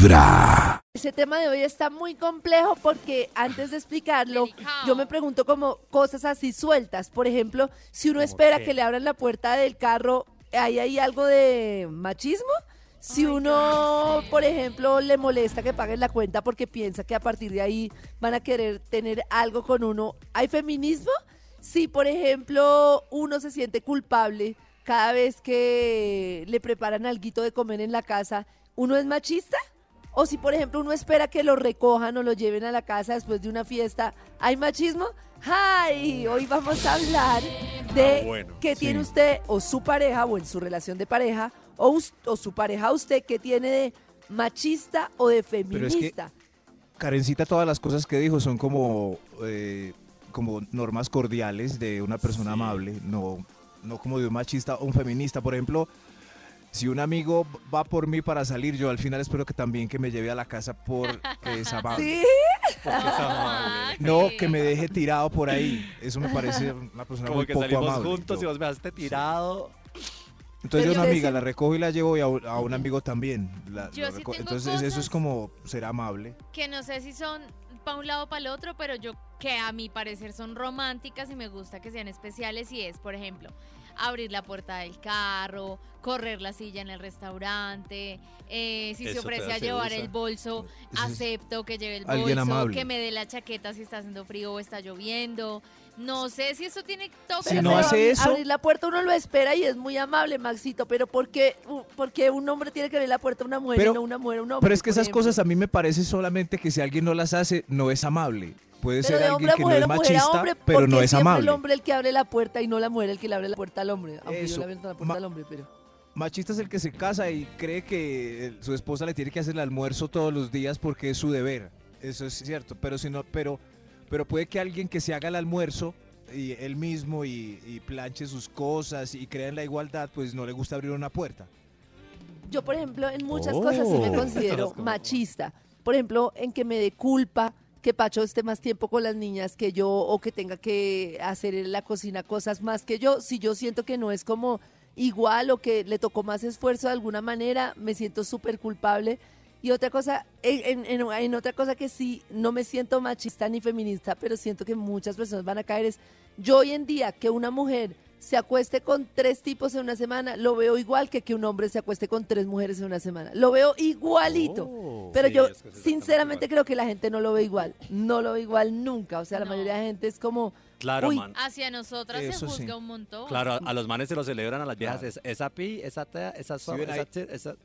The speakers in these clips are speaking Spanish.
Vibra. Ese tema de hoy está muy complejo porque antes de explicarlo, yo me pregunto como cosas así sueltas. Por ejemplo, si uno espera que le abran la puerta del carro, ¿hay ahí algo de machismo? Si uno, por ejemplo, le molesta que paguen la cuenta porque piensa que a partir de ahí van a querer tener algo con uno, ¿hay feminismo? Si, por ejemplo, uno se siente culpable cada vez que le preparan alguito de comer en la casa, ¿uno es machista? O si, por ejemplo, uno espera que lo recojan o lo lleven a la casa después de una fiesta, ¿hay machismo? ¡Ay! Hoy vamos a hablar de Ah, bueno. qué tiene usted o su pareja o en su relación de pareja o, o su pareja usted que tiene de machista o de es que- feminista. Karencita, todas las cosas que dijo son como, eh, como normas cordiales de una persona amable, no, no como de un machista o un feminista. Por ejemplo, si un amigo va por mí para salir, yo al final espero que también que me lleve a la casa porque es amable. ¿Sí? Ah, No, sí. que me deje tirado por ahí. Eso me parece una persona Como muy que poco salimos amable. juntos y vos me dejaste tirado. Entonces Pero yo una amiga sí- la recojo y la llevo y a un, a un amigo también. la- Yo sí tengo Entonces eso es como ser amable. que no sé si son para un lado o para el otro, pero yo que a mi parecer son románticas y me gusta que sean especiales y es, por ejemplo, abrir la puerta del carro, correr la silla en el restaurante, eh, si se ofrece a llevar usa. el bolso, acepto que lleve el alguien bolso, amable. que me dé la chaqueta si está haciendo frío o está lloviendo. No sé si eso tiene toque. Si Pero no abrir- hace eso- Abrir la puerta uno lo espera y es muy amable, Maxito. Pero ¿por qué, u- por qué un hombre tiene que abrir la puerta a una mujer Pero- y no una mujer a un hombre? Pero es que esas ejemplo? cosas a mí me parece solamente que si alguien no las hace, no es amable. Puede Pero ser de alguien hombre a que no mujer es o mujer a machista, hombre, pero ¿por no es amable. el hombre el que abre la puerta y no la mujer el que le abre la puerta al hombre. Aunque yo Eso. le abro la puerta Ma- al hombre, pero... Machista es el que se casa y cree que eh, su esposa le tiene que hacer el almuerzo todos los días porque es su deber. Eso es cierto, pero si no, pero, pero puede que alguien que se haga el almuerzo y él mismo y, y planche sus cosas y crea en la igualdad, pues no le gusta abrir una puerta. Yo, por ejemplo, en muchas cosas sí me Oh. considero machista. Por ejemplo, en que me dé culpa que Pacho esté más tiempo con las niñas que yo o que tenga que hacer en la cocina cosas más que yo. Si yo siento que no es como igual o que le tocó más esfuerzo de alguna manera, me siento súper culpable. Y otra cosa, en, otra cosa que sí, no me siento machista ni feminista, pero siento que muchas personas van a caer es, yo hoy en día que una mujer se acueste con tres tipos en una semana, lo veo igual que que un hombre se acueste con tres mujeres en una semana. Lo veo igualito. Oh, pero sí, yo es que sinceramente creo que la gente no lo ve igual. No lo ve igual nunca. O sea, la mayoría de gente es como, Claro, Uy. man. Hacia nosotras se sí. juzga un montón. Claro, a, a los manes se lo celebran, a las viejas Claro. es esa pi, esa tea, esa Sí, suave, esa, ahí. chi- esa-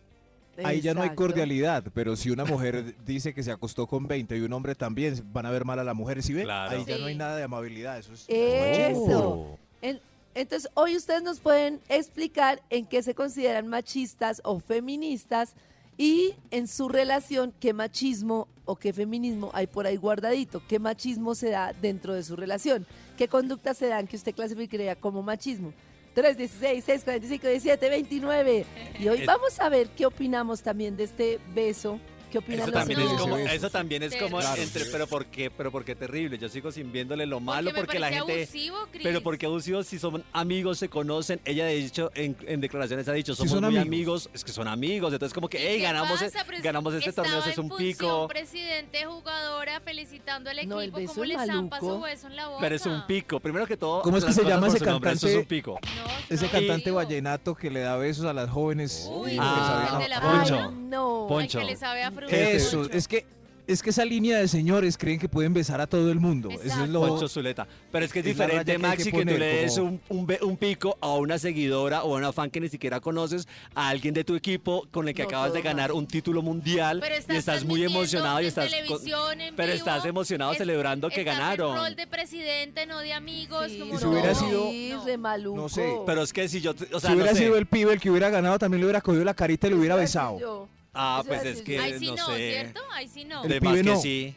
Ahí ya no hay cordialidad, pero si una mujer dice que se acostó con 20 y un hombre también, van a ver mal a la mujer. ¿Sí ven? Claro. Ahí ya no hay nada de amabilidad. Eso es Eso. En- entonces, hoy ustedes nos pueden explicar en qué se consideran machistas o feministas y en su relación qué machismo o qué feminismo hay por ahí guardadito, qué machismo se da dentro de su relación, qué conductas se dan que usted clasificaría como machismo. 316 645 17 29 y hoy Eh, vamos a ver qué opinamos también de este beso, qué opinan Eso los también, No. es como, eso también es como Claro. entre, pero por qué, pero por qué terrible. Yo sigo sin viéndole lo Porque malo me porque la gente, abusivo, pero porque abusivos si son amigos se conocen. Ella de hecho en, en declaraciones ha dicho Si somos son muy amigos. amigos. es que son amigos. Entonces como que ¿Y hey ganamos, pasa? e- ganamos este torneo, es un función pico. presidente, jugadora, felicitando al No, el equipo. beso ¿Cómo es le zampa su beso en la boca? Pero es un pico. Primero que todo, ¿Cómo es que se llama ese eso es un cantante? pico. No, Ese no, cantante digo. vallenato que le da besos a las jóvenes. Uy, y Ah, que sabe- el de la Poncho. no. Poncho. Ay, que le sabe a fruta. Eso, es que es que esa línea de señores creen que pueden besar a todo el mundo. Eso es lo Poncho Zuleta. Pero es que es diferente, que hay que Maxi, que, tú le des como- un, un un pico a una seguidora o a una fan que ni siquiera conoces, a alguien de tu equipo con el que No, acabas de ganar un título mundial Pero y estás estás muy emocionado y estás con- televisión, en pero vivo, estás emocionado es- celebrando que estás ganaron. rol de presidente, no de amigos. Sí, como si hubiera no, sido- Sí, no. re maluco. No sé, Pero es que si yo, te- o sea, si hubiera no sé. sido el pibe el que hubiera ganado, también le hubiera cogido la carita y le hubiera besado. Ah, pues es que. Ahí sí no no, sé. ¿cierto? Ahí sí no. El De pibe más que no. sí.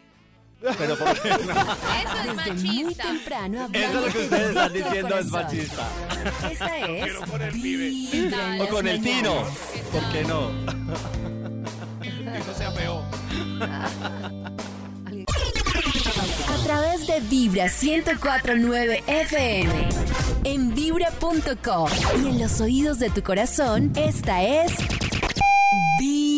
Pero ¿por qué no? Eso es Desde muy machista. temprano Eso es hablando lo que ustedes están diciendo es machista. Esta es Vibra en O O las con el tino. ¿Por qué no? A través de Vibra 1049 FM. En vibra.com. Y en los oídos de tu corazón, esta es Vibra.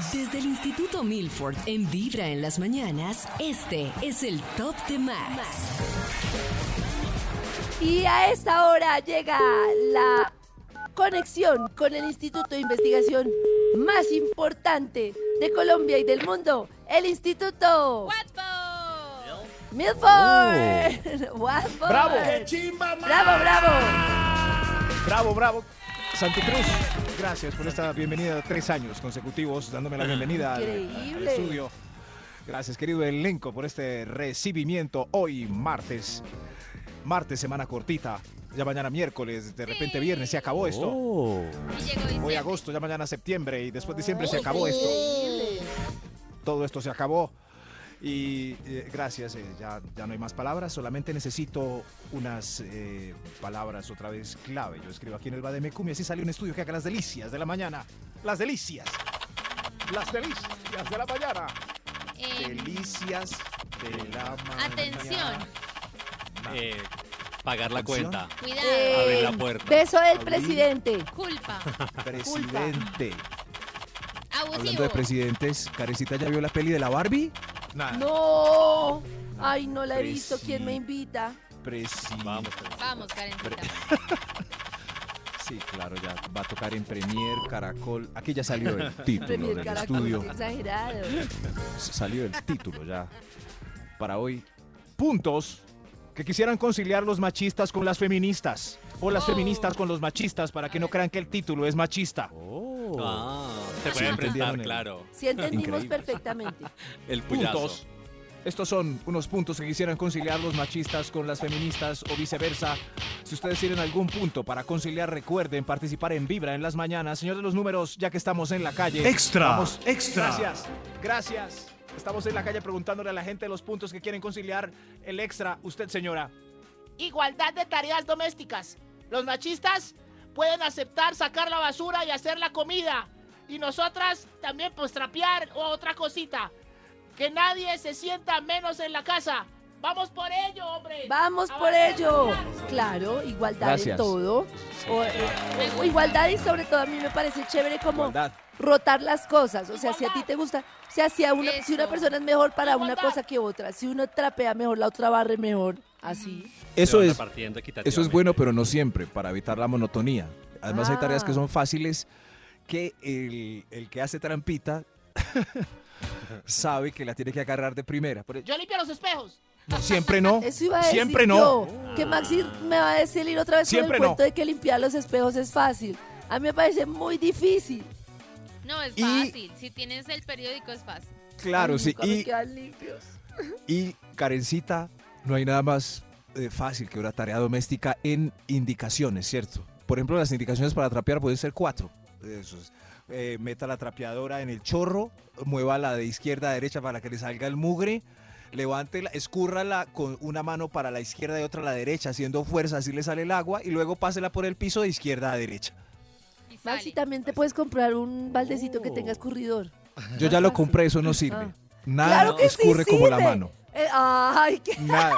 Desde el Instituto Milford en Vibra en las mañanas, este es el Top de Max. Y a esta hora llega la conexión con el Instituto de Investigación más importante de Colombia y del mundo, el Instituto ¡Watford! Milford. Watford. ¡Bravo! Bravo, bravo. Bravo, bravo. Santi Cruz, gracias por esta bienvenida tres años consecutivos, dándome la bienvenida al, estudio. Gracias, querido elenco, por este recibimiento hoy, martes. Martes, semana cortita. Ya mañana miércoles, de repente viernes, se acabó esto. Oh. Hoy agosto, ya mañana septiembre y después diciembre se acabó esto. Todo esto se acabó. Y eh, gracias, eh, ya, ya no hay más palabras, solamente necesito unas eh, palabras otra vez clave. Yo escribo aquí en el Bademecum y así sale un estudio que haga las delicias de la mañana. Las delicias. Las delicias de la mañana. Eh, Delicias de la mañana. Atención. Eh, pagar la Atención. cuenta. cuidado. Eh, Abrir la puerta. Beso del Abrir. Presidente. Culpa. Presidente. Abusivo. Hablando de presidentes, Carecita ya vio la peli de la Barbie. Nada. No. Ay, no la he visto. ¿Quién me invita? Vamos. Vamos, Karencita. Sí, claro, ya va a tocar en Premier, Caracol. Aquí ya salió el título Premier del Caracol, estudio. exagerado. Salió el título ya. Para hoy. Puntos que quisieran conciliar los machistas con las feministas. O las Oh. feministas con los machistas para que no crean que el título es machista. Oh. Ah, se Sí, prestar, el- claro. Sí entendimos Increíble. perfectamente. El puyazo. Puntos. Estos son unos puntos que quisieran conciliar los machistas con las feministas o viceversa. Si ustedes tienen algún punto para conciliar, recuerden participar en Vibra en las mañanas. Señor de los números, ya que estamos en la calle. Extra, Vamos. extra. Gracias, gracias. Estamos en la calle preguntándole a la gente los puntos que quieren conciliar. El extra, usted señora. igualdad de tareas domésticas. Los machistas pueden aceptar sacar la basura y hacer la comida. Y nosotras también pues trapear o otra cosita. Que nadie se sienta menos en la casa. Vamos por ello, hombre. Vamos por ello. Claro, igualdad Gracias. en todo. O- eh, o igualdad y sobre todo a mí me parece chévere como Igualdad. rotar las cosas. O sea, si a ti Igualdad. te gusta, o sea, si, a una, si una persona es mejor para una Igualdad. cosa que otra, si uno trapea mejor, la otra barre mejor, así. Eso es, eso es bueno, pero no siempre, para evitar la monotonía. Además hay tareas que Ah. son fáciles que el, el que hace trampita sabe que la tiene que agarrar de primera. Por- e-, Yo limpio los espejos. no, siempre no. Eso iba a decir Siempre no. yo, que Maxi me va a decir ir otra vez Siempre con el no. cuento de que limpiar los espejos es fácil. A mí me parece muy difícil. No, es Y- fácil. Si tienes el periódico, es fácil. Claro, Ay, sí. nunca me Y, quedan limpios. y Karencita, no hay nada más eh, fácil que una tarea doméstica en indicaciones, ¿cierto? Por ejemplo, las indicaciones para trapear pueden ser cuatro. Eso es. Eh, meta la trapeadora en el chorro, muévala de izquierda a derecha para que le salga el mugre, levántela, escúrrala con una mano para la izquierda y otra a la derecha, haciendo fuerza, así le sale el agua, y luego pásela por el piso de izquierda a derecha. Y Maxi, también te puedes comprar un baldecito que Oh. tenga escurridor. Yo ya lo fácil. compré, eso no sirve. Ah. Nada Claro que sí escurre como la mano. Eh, ay, qué Nada.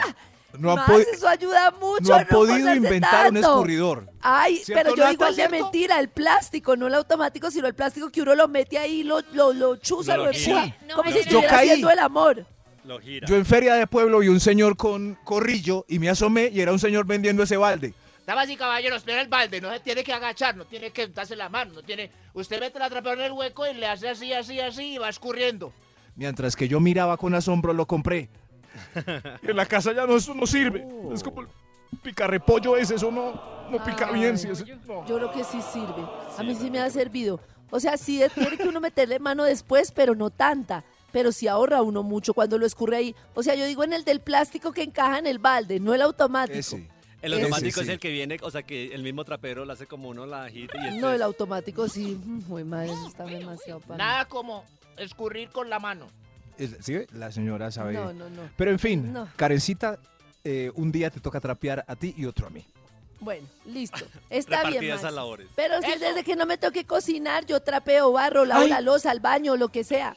No han, Max, podi- eso ayuda mucho. no han no podido inventar un escurridor. Ay, ¿Cierto, pero yo digo el de mentira, el plástico, no el automático, sino el plástico que uno lo mete ahí, lo, lo, lo chuza, No lo lo empuja. No como si estuviera caí. haciendo el amor. Lo gira. Yo en feria de pueblo vi un señor con corrillo y me asomé y era un señor vendiendo ese balde. Damas y caballeros, mira el balde, no se tiene que agachar, no tiene que darse la mano, no tiene... Usted mete la trapeadora en el hueco y le hace así, así, así y va escurriendo. Mientras que yo miraba con asombro, lo compré. en la casa ya no, eso no sirve. Es como el picarrepollo ese, eso no, no pica Ay. bien. ese- no. Yo creo que sí sirve. A mí sí me ha servido. O sea, sí tiene que uno meterle mano después, pero no tanta. Pero sí ahorra uno mucho cuando lo escurre ahí. O sea, yo digo en el del plástico que encaja en el balde, no el automático. Ese. El Ese automático sí. es el que viene, o sea, que el mismo trapero lo hace como uno la agita y este No, es- el automático sí. Muy madre, eso está demasiado para mí. Nada como escurrir con la mano. La señora sabe. No, no, no. Pero en fin, No. Karencita, eh, un día te toca trapear a ti y otro a mí. Bueno, listo. Está bien, Max. labores. Pero si desde que no me toque cocinar, yo trapeo, barro, lavo Ay. la loza, al baño, lo que sea.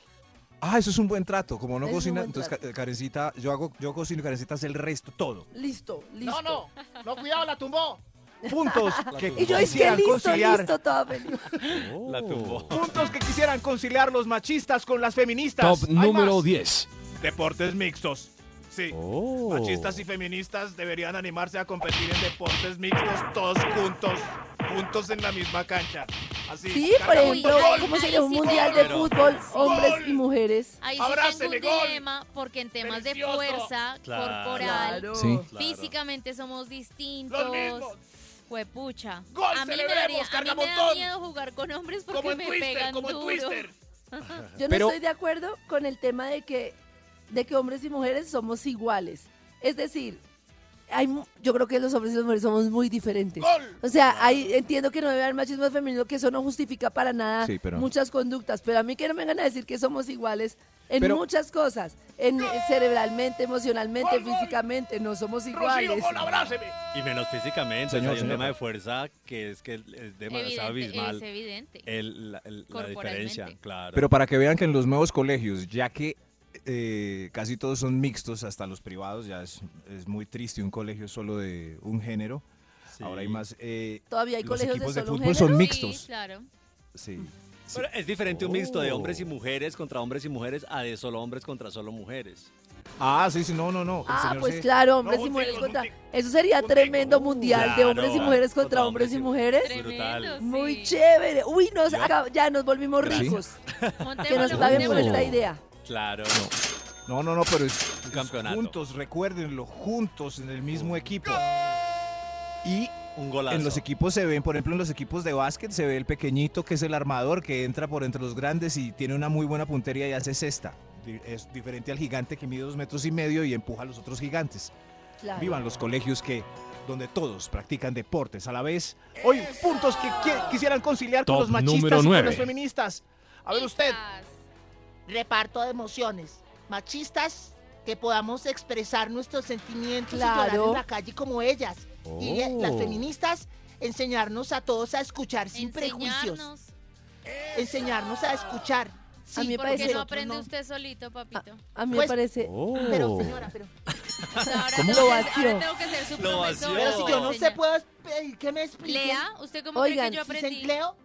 Ah, eso es un buen trato. Como no Es cocina, entonces trato. Karencita, yo hago, yo cocino y Karencita hace el resto, todo. Listo, listo. No, no, no, cuidado, la tumbó. Puntos que Y yo quisieran listo, conciliar. listo, toda feliz. La tumbó. Puntos que quisieran conciliar los machistas con las feministas. Top número más. 10. Deportes mixtos. Sí. Oh. Machistas y feministas deberían animarse a competir en deportes mixtos todos juntos, juntos en la misma cancha. Así. Sí, por ejemplo, Uy, ¿cómo ahí sería un sí mundial de fútbol, hombres ¡Gol! y mujeres? Ahí sí Abrácele, tengo un gol. dilema porque en temas de fuerza Claro. corporal, Sí. físicamente somos distintos. Juepucha. Gol, a mí me celebremos, daría, a mí me da miedo jugar con hombres porque Como en me Twister, pegan como en duro. Twister. Yo no Pero- estoy de acuerdo con el tema de que, de que hombres y mujeres somos iguales. Es decir, hay, mu- yo creo que los hombres y las mujeres somos muy diferentes. ¡Gol! O sea, hay, entiendo que no debe haber machismo femenino, que eso no justifica para nada Sí, pero- muchas conductas, pero a mí que no me vengan a decir que somos iguales en Pero- muchas cosas, en en cerebralmente, emocionalmente, ¡Gol, gol! físicamente, no somos Rocío, iguales. Y menos físicamente. Señor, o sea, hay un señor. tema de fuerza que es que es demasiado Evidente, abismal. es evidente. El- la, el- la diferencia, claro. Pero para que vean que en los nuevos colegios, ya que eh, casi todos son mixtos, hasta los privados, ya es, es muy triste un colegio solo de un género. Sí. Ahora hay más. eh, Todavía hay los colegios de equipos de, solo un fútbol género. son Sí, mixtos. claro. Sí. Pero es diferente un mixto de Oh. hombres y mujeres contra hombres y mujeres a de solo hombres contra solo mujeres. Ah, sí, sí, no, no, no. el Ah, señor pues se- claro, hombres No, y un mujeres un contra... Eso sería Un tremendo mundial de Claro, hombres y mujeres contra, contra hombres hombres y mujeres. Brutal. Tremendo, Muy sí. chévere. Uy, nos ya nos volvimos ¿Sí? ricos. Que nos paguen por esta idea. Claro. No, no, no, pero es, Un campeonato. juntos, recuérdenlo, juntos en el mismo equipo. Y Un golazo. en los equipos se ven, por ejemplo, en los equipos de básquet se ve el pequeñito que es el armador que entra por entre los grandes y tiene una muy buena puntería y hace cesta. Es diferente al gigante que mide dos metros y medio y empuja a los otros gigantes. Claro. Vivan los colegios que donde todos practican deportes a la vez. Hoy puntos que qui- quisieran conciliar con los machistas y con los feministas. A ver usted. Reparto de emociones. Machistas, que podamos expresar nuestros sentimientos y Claro. llorar en la calle como ellas. Y eh, las Oh. feministas, enseñarnos a todos a escuchar sin prejuicios. Enseñarnos. Enseñarnos a escuchar. A mí me Sí, ¿Por parece- no aprende no. usted solito, papito? A mí Pues- me parece... Oh. Pero señora, pero, O sea, ahora, ¿Cómo? tengo Lo que, vació. ahora tengo que ser su profesor. pero si yo no sé, puedo pedir que me explique. Lea, ¿usted cómo Oigan, cree que yo Si aprendí? Leo,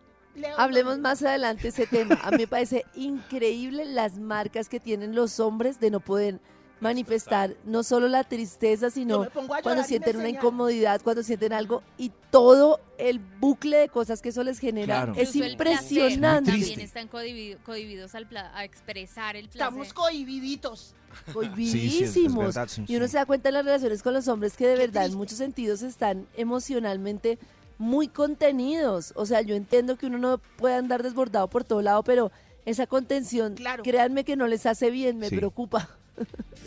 Hablemos no. más adelante de ese tema. A mí me parece increíble las marcas que tienen los hombres de no poder manifestar no solo la tristeza, sino cuando sienten una incomodidad, cuando sienten algo y todo el bucle de cosas que eso les genera Claro. es Incluso impresionante. También están codivido- cohibidos al pla- a expresar el placer. Estamos cohibiditos. Cohibidísimos. verdad, sí, y uno se da cuenta en las relaciones con los hombres que de Qué verdad en muchos sentidos están emocionalmente muy contenidos. O sea, yo entiendo que uno no puede andar desbordado por todo lado, pero esa contención, Claro. créanme que no les hace bien, me Sí. preocupa.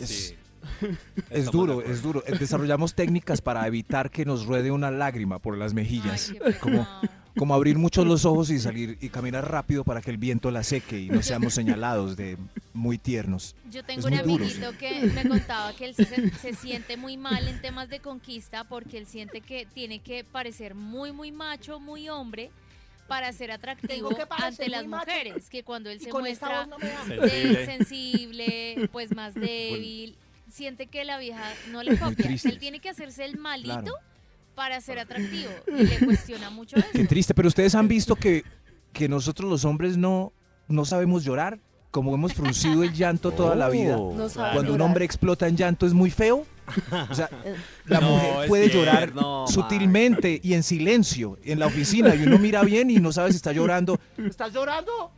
Es, Sí. es duro, es duro. Desarrollamos técnicas para evitar que nos ruede una lágrima por las mejillas. Ay, qué como, pecado. Como abrir mucho los ojos y salir y caminar rápido para que el viento la seque y no seamos señalados de muy tiernos. Yo tengo Es un muy duro, amiguito que me contaba que él se, se siente muy mal en temas de conquista porque él siente que tiene que parecer muy, muy macho, muy hombre para ser atractivo ante las muy macho. mujeres, que cuando él Y se muestra no Sensible. sensible, pues más débil, siente que la vieja no le copia. Él tiene que hacerse el malito Claro. Para ser atractivo y le cuestiona mucho eso. Qué triste, pero ustedes han visto que, que nosotros los hombres no, no sabemos llorar, como hemos fruncido el llanto toda la vida. No Cuando un hombre explota en llanto es muy feo. O sea, la No, mujer puede llorar sutilmente y en silencio en la oficina y uno mira bien y no sabe si está llorando. ¿Estás llorando?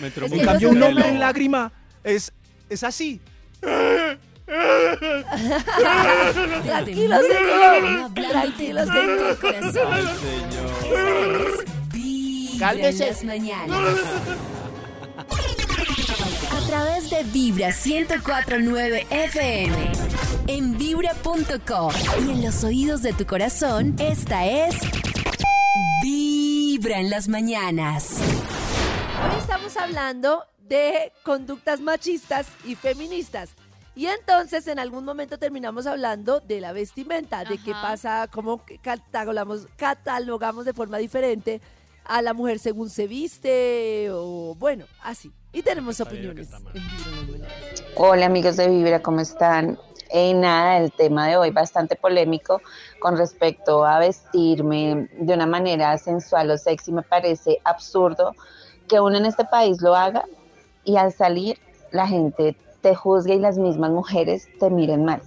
Me entró Es En cambio, un hombre en lágrima es, es así. Tranquilo, señor. Tranquilo, señor. en Cálmese. las mañanas. A través de Vibra 1049 FM. En vibra.com. Y en los oídos de tu corazón, esta es Vibra en las mañanas. Hoy estamos hablando de conductas machistas y feministas. Y entonces en algún momento terminamos hablando de la vestimenta, de qué pasa, cómo catalogamos, catalogamos de forma diferente a la mujer según se viste, o bueno, así. Y tenemos opiniones. Hola amigos de Vibra, ¿cómo están? Eh, nada, el tema de hoy bastante polémico con respecto a vestirme de una manera sensual o sexy. Me parece absurdo que uno en este país lo haga y al salir la gente te juzgue y las mismas mujeres te miren mal.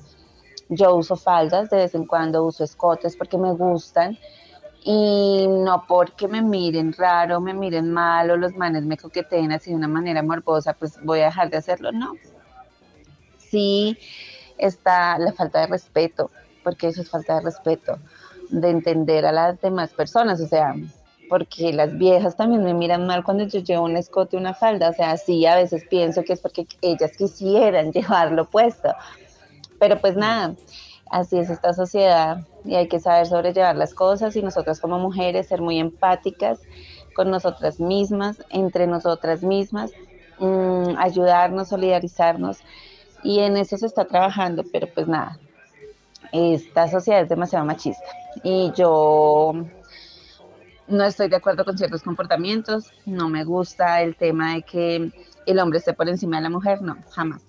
Yo uso faldas, de vez en cuando uso escotes porque me gustan y no porque me miren raro, me miren mal o los manes me coqueteen así de una manera morbosa, pues voy a dejar de hacerlo, no. Sí está la falta de respeto, porque eso es falta de respeto, de entender a las demás personas, o sea, porque las viejas también me miran mal cuando yo llevo un escote, una falda, o sea, sí, a veces pienso que es porque ellas quisieran llevarlo puesto, pero pues nada, así es esta sociedad y hay que saber sobrellevar las cosas y nosotras como mujeres ser muy empáticas con nosotras mismas, entre nosotras mismas, mm, ayudarnos, solidarizarnos y en eso se está trabajando, pero pues nada, esta sociedad es demasiado machista y yo no estoy de acuerdo con ciertos comportamientos, no me gusta el tema de que el hombre esté por encima de la mujer, no, jamás.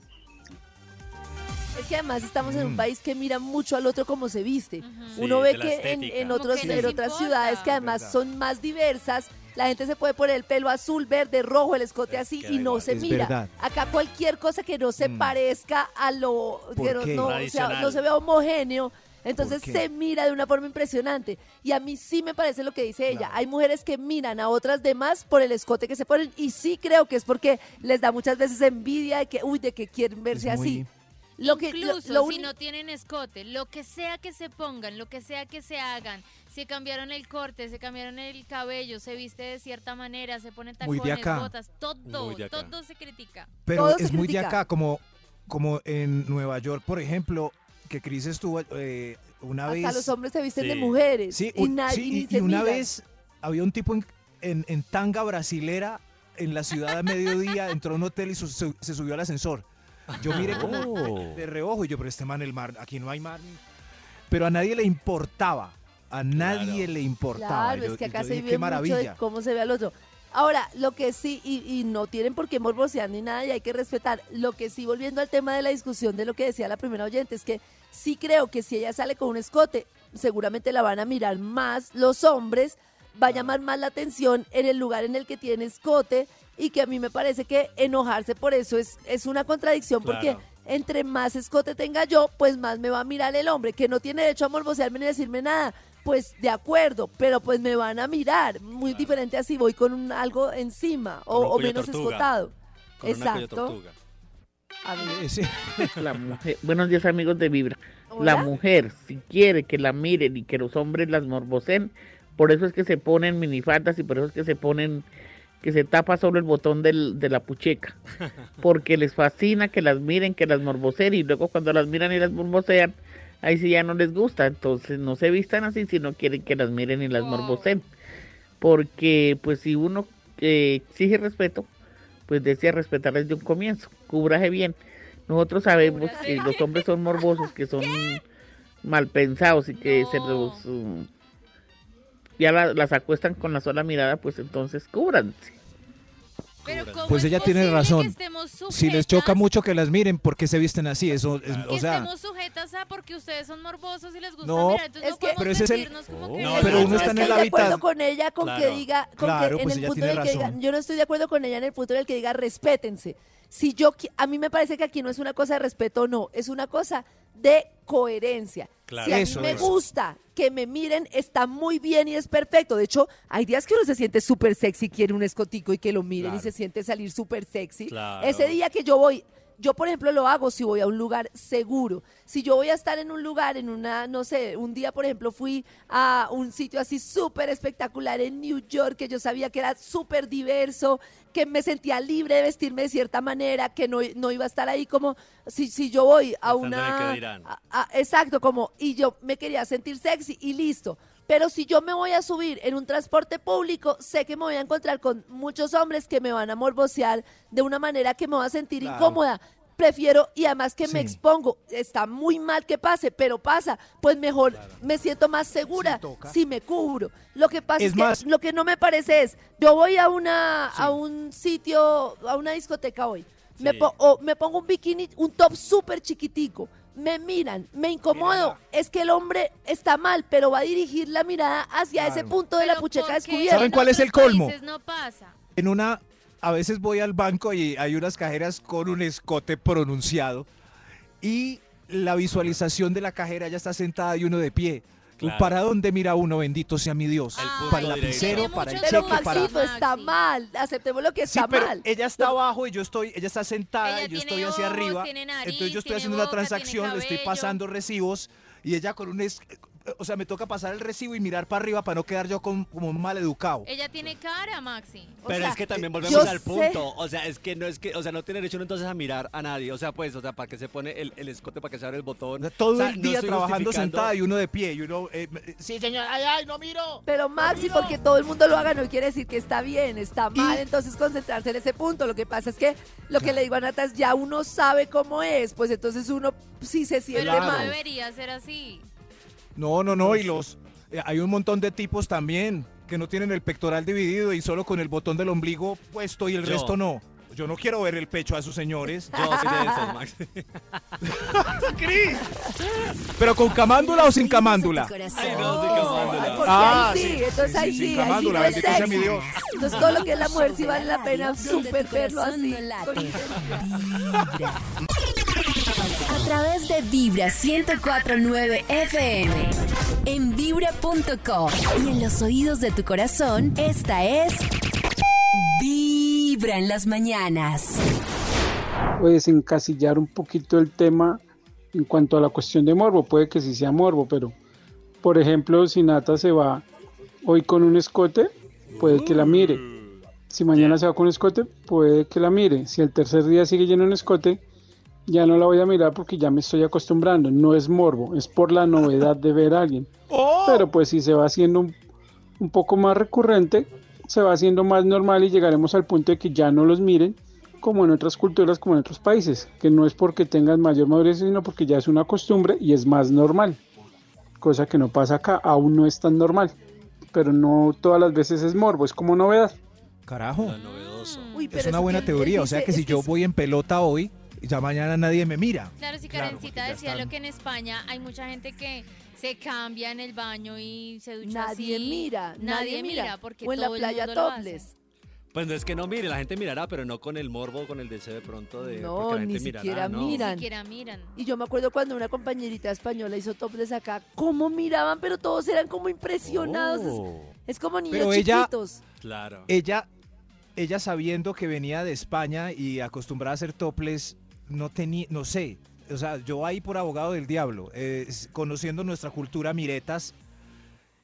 Es que además estamos en un Mm. país que mira mucho al otro como se viste. Uno Sí, ve que en, otros, que en otras importa. ciudades que además son más diversas, la gente se puede poner el pelo azul, verde, rojo, el escote así y no igual. se Es mira. verdad. Acá cualquier cosa que no se Mm. parezca a lo ¿Por que no, qué? no, o sea, Tradicional. no se vea homogéneo. Entonces se mira de una forma impresionante. Y a mí sí me parece lo que dice ella. Claro. Hay mujeres que miran a otras demás por el escote que se ponen. Y sí creo que es porque les da muchas veces envidia de que, uy, de que quieren verse Es muy- así. Lo que, Incluso lo si no tienen escote, lo que sea que se pongan, lo que sea que se hagan, si cambiaron el corte, se cambiaron el cabello, se viste de cierta manera, se ponen Muy tacones, acá. botas, todo, Muy todo se critica. Pero Todo se es muy de acá, como, como en Nueva York, por ejemplo, que Cris estuvo eh, una hasta vez. los hombres se visten de mujeres. Sí, y, un- na- sí, y ni y, se y una vez había un tipo en, en- en tanga brasilera en la ciudad a mediodía, entró a un hotel y su- su- se subió al ascensor. Yo miré como Oh. de reojo y yo, pero este man, el mar, aquí no hay mar. ni-". Pero a nadie le importaba. A nadie Claro. le importaba. Claro, Yo- es que yo acá se dije, vive qué mucho de maravilla. cómo se ve al otro. Ahora, lo que sí, y, y no tienen por qué morbosear ni nada y hay que respetar, lo que sí, volviendo al tema de la discusión de lo que decía la primera oyente, es que sí creo que si ella sale con un escote, seguramente la van a mirar más los hombres, va a llamar más la atención en el lugar en el que tiene escote y que a mí me parece que enojarse por eso es, es una contradicción porque entre más escote tenga yo, pues más me va a mirar el hombre, que no tiene derecho a morbosearme ni decirme nada. Pues de acuerdo, pero pues me van a mirar. Muy diferente así voy con un, algo encima o, menos tortuga. escotado. Con una cuello Exacto. tortuga. A ver, Eh, sí. La mujer, buenos días amigos de Vibra. ¿hola? La mujer, si quiere que la miren y que los hombres las morboseen, por eso es que se ponen minifaldas y por eso es que se ponen, que se tapa solo el botón del- de la pucheca. Porque les fascina que las miren, que las morboseen y luego cuando las miran y las morbosean, ahí sí ya no les gusta. Entonces no se vistan así si no quieren que las miren y las Wow. morboseen. Porque pues si uno eh, exige respeto, pues desea respetar desde un comienzo. Cúbraje bien. Nosotros sabemos Cúbrase que los hombres son morbosos, que son mal pensados y que se los um, ya la- las acuestan con la sola mirada, pues entonces cúbranse. Pero ¿cómo Pues es ella tiene razón. que estemos Si les choca mucho que las miren, ¿por qué se visten así? Eso, es- o que sea, estemos sujetas a porque ustedes son morbosos y les gusta No, mirar, entonces es no que- Pero ese es el- como Oh. que No, pero uno está en no el estoy de acuerdo hábitat. con ella con que Claro. diga, con Claro, que en pues el punto en el que diga, yo no estoy de acuerdo con ella en el punto en el que diga respétense. Si yo, a mí me parece que aquí no es una cosa de respeto o no, es una cosa de coherencia. Claro. Si a mí me gusta que me miren, está muy bien y es perfecto. De hecho, hay días que uno se siente súper sexy, quiere un escotico y que lo miren y se siente salir súper sexy. Claro. Ese día que yo voy, yo por ejemplo lo hago si voy a un lugar seguro. Si yo voy a estar en un lugar, en una, no sé, un día por ejemplo fui a un sitio así súper espectacular en New York, que yo sabía que era súper diverso, que me sentía libre de vestirme de cierta manera, que no, no iba a estar ahí como, si, si yo voy a Pensando una... a- a- exacto, como, y yo me quería sentir sexy y listo. Pero si yo me voy a subir en un transporte público, sé que me voy a encontrar con muchos hombres que me van a morbosear de una manera que me va a sentir Claro. incómoda. Prefiero, y además que me expongo, está muy mal que pase, pero pasa, pues mejor me siento más segura si me cubro. Lo que pasa es, Es que lo que no me parece es, yo voy a una a un sitio, a una discoteca hoy, me, po- o me pongo un bikini, un top súper chiquitico, me miran, me incomodo, es que el hombre está mal, pero va a dirigir la mirada hacia ese punto de la pucheca ¿por qué descubierta. ¿Saben en cuál es el colmo? no pasa. En una, a veces voy al banco y hay unas cajeras con un escote pronunciado y la visualización de la cajera ya está sentada y uno de pie. Claro. ¿Para dónde mira uno, bendito sea mi Dios? Para el lapicero, para el Pero cheque, para... Maxito está mal, aceptemos lo que Sí, está pero mal. ella está abajo y yo estoy, ella está sentada Ella y yo estoy hacia ojos, arriba. tiene nariz, entonces yo estoy tiene haciendo una boca, transacción, le estoy pasando recibos y ella con un es- o sea, me toca pasar el recibo y mirar para arriba para no quedar yo con- como un mal educado. Ella tiene cara, Maxi. O Pero sea, es que también volvemos yo al sé- punto. O sea, es que no es que, o sea, no tiene derecho uno entonces a mirar a nadie. O sea, pues, o sea, para que se pone el, el escote, para que se abre el botón. O sea, todo O sea, el día trabajando sentada y uno de pie y uno eh, eh, Sí, señor. Ay, ay, no miro. Pero Maxi, porque todo el mundo lo haga no quiere decir que está bien, está mal, Y- entonces concentrarse en ese punto. Lo que pasa es que lo que le digo a Nata es ya uno sabe cómo es, pues entonces uno sí se siente Pero no mal. debería ser así. No, no, no, y los eh, hay un montón de tipos también que no tienen el pectoral dividido y solo con el botón del ombligo puesto y el Yo. resto no. Yo no quiero ver el pecho a esos señores. Yo soy de esos, Max. Pero con camándula o sin camándula. Ay, no, sin Ay, camándula. porque Ah, ahí sí, sí, entonces sí, ahí sí, sí, sin ahí sí camándula, no es bendito sea mi. Dios. Entonces todo lo que es la mujer sí vale la pena súper verlo así. través de Vibra 1049 FM. En vibra.com. Y en los oídos de tu corazón, esta es. Vibra en las mañanas. pues encasillar un poquito el tema en cuanto a la cuestión de morbo. Puede que sí sea morbo, pero por ejemplo, si Nata se va hoy con un escote, puede que la mire. Si mañana se va con un escote, puede que la mire. Si el tercer día sigue lleno un escote, ya no la voy a mirar porque ya me estoy acostumbrando. No es morbo, es por la novedad de ver a alguien. Pero pues si se va haciendo un, un poco más recurrente, se va haciendo más normal y llegaremos al punto de que ya no los miren como en otras culturas, como en otros países, que no es porque tengan mayor madurez, sino porque ya es una costumbre y es más normal, cosa que no pasa acá, aún no es tan normal, pero no todas las veces es morbo, es como novedad. Carajo. Uy, pero es una buena teoría. O sea que si yo es- voy en pelota hoy, ya mañana nadie me mira. Claro, si Karencita decía están- lo que en España hay mucha gente que se cambia en el baño y se ducha Nadie así. mira, nadie mira. porque o en la todo el playa mundo topless. Pues no es que no mire, la gente mirará, pero no con el morbo, con el deseo de pronto de. No, la ni gente mirará, siquiera ¿no? mira. Ni Miran. siquiera miran. Y yo me acuerdo cuando una compañerita española hizo topless acá, cómo miraban, pero todos eran como impresionados. Es- Oh, Es, como niños Pero ella- chiquitos. claro. Ella, ella sabiendo que venía de España y acostumbrada a hacer toples, no tenía, no sé. O sea, yo ahí por abogado del diablo, eh, conociendo nuestra cultura miretas,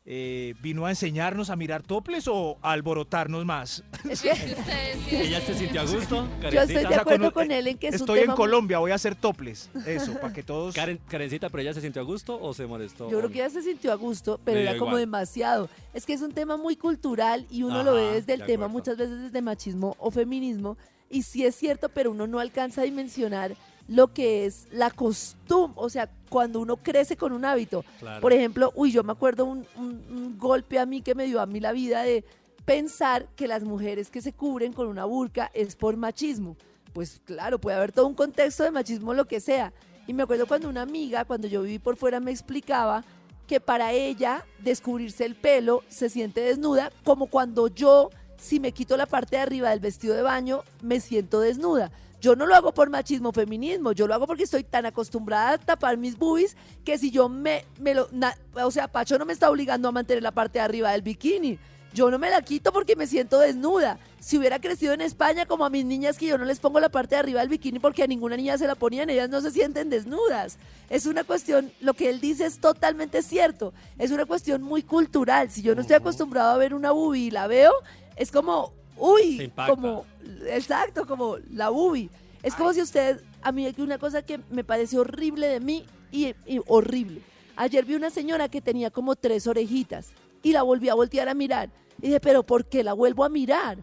eh, ¿vino a enseñarnos a mirar toples o a alborotarnos más? Sí ¿Ella se sintió a gusto? yo estoy Karencita? de sea, acuerdo con- con él en que es un Estoy en tema muy- Colombia, voy a hacer toples. Eso, para que todos... Karen, Karencita, ¿pero ella se sintió a gusto o se molestó? Yo creo que ella se sintió a gusto, pero era como igual. demasiado. Es que es un tema muy cultural y uno lo ve Ajá, desde el de tema acuerdo. muchas veces desde machismo o feminismo. Y sí es cierto, pero uno no alcanza a dimensionar lo que es la costumbre, o sea, cuando uno crece con un hábito. Claro. Por ejemplo, uy, yo me acuerdo un, un- un golpe a mí que me dio a mí la vida de pensar que las mujeres que se cubren con una burka es por machismo. Pues claro, puede haber todo un contexto de machismo, lo que sea. Y me acuerdo cuando una amiga, cuando yo viví por fuera, me explicaba que para ella descubrirse el pelo se siente desnuda, como cuando yo, si me quito la parte de arriba del vestido de baño, me siento desnuda. Yo no lo hago por machismo feminismo, yo lo hago porque estoy tan acostumbrada a tapar mis boobies que si yo me, me lo... na- o sea, Pacho no me está obligando a mantener la parte de arriba del bikini. Yo no me la quito porque me siento desnuda. Si hubiera crecido en España como a mis niñas que yo no les pongo la parte de arriba del bikini porque a ninguna niña se la ponían, ellas no se sienten desnudas. Es una cuestión, lo que él dice es totalmente cierto. Es una cuestión muy cultural. Si yo no estoy acostumbrado a ver una boobie y la veo, es como, uy, como, exacto, como la boobie. Es como si usted, a mí hay una cosa que me parece horrible de mí y, y horrible. Ayer vi una señora que tenía como tres orejitas y la volví a voltear a mirar. Y dije, pero ¿por qué la vuelvo a mirar?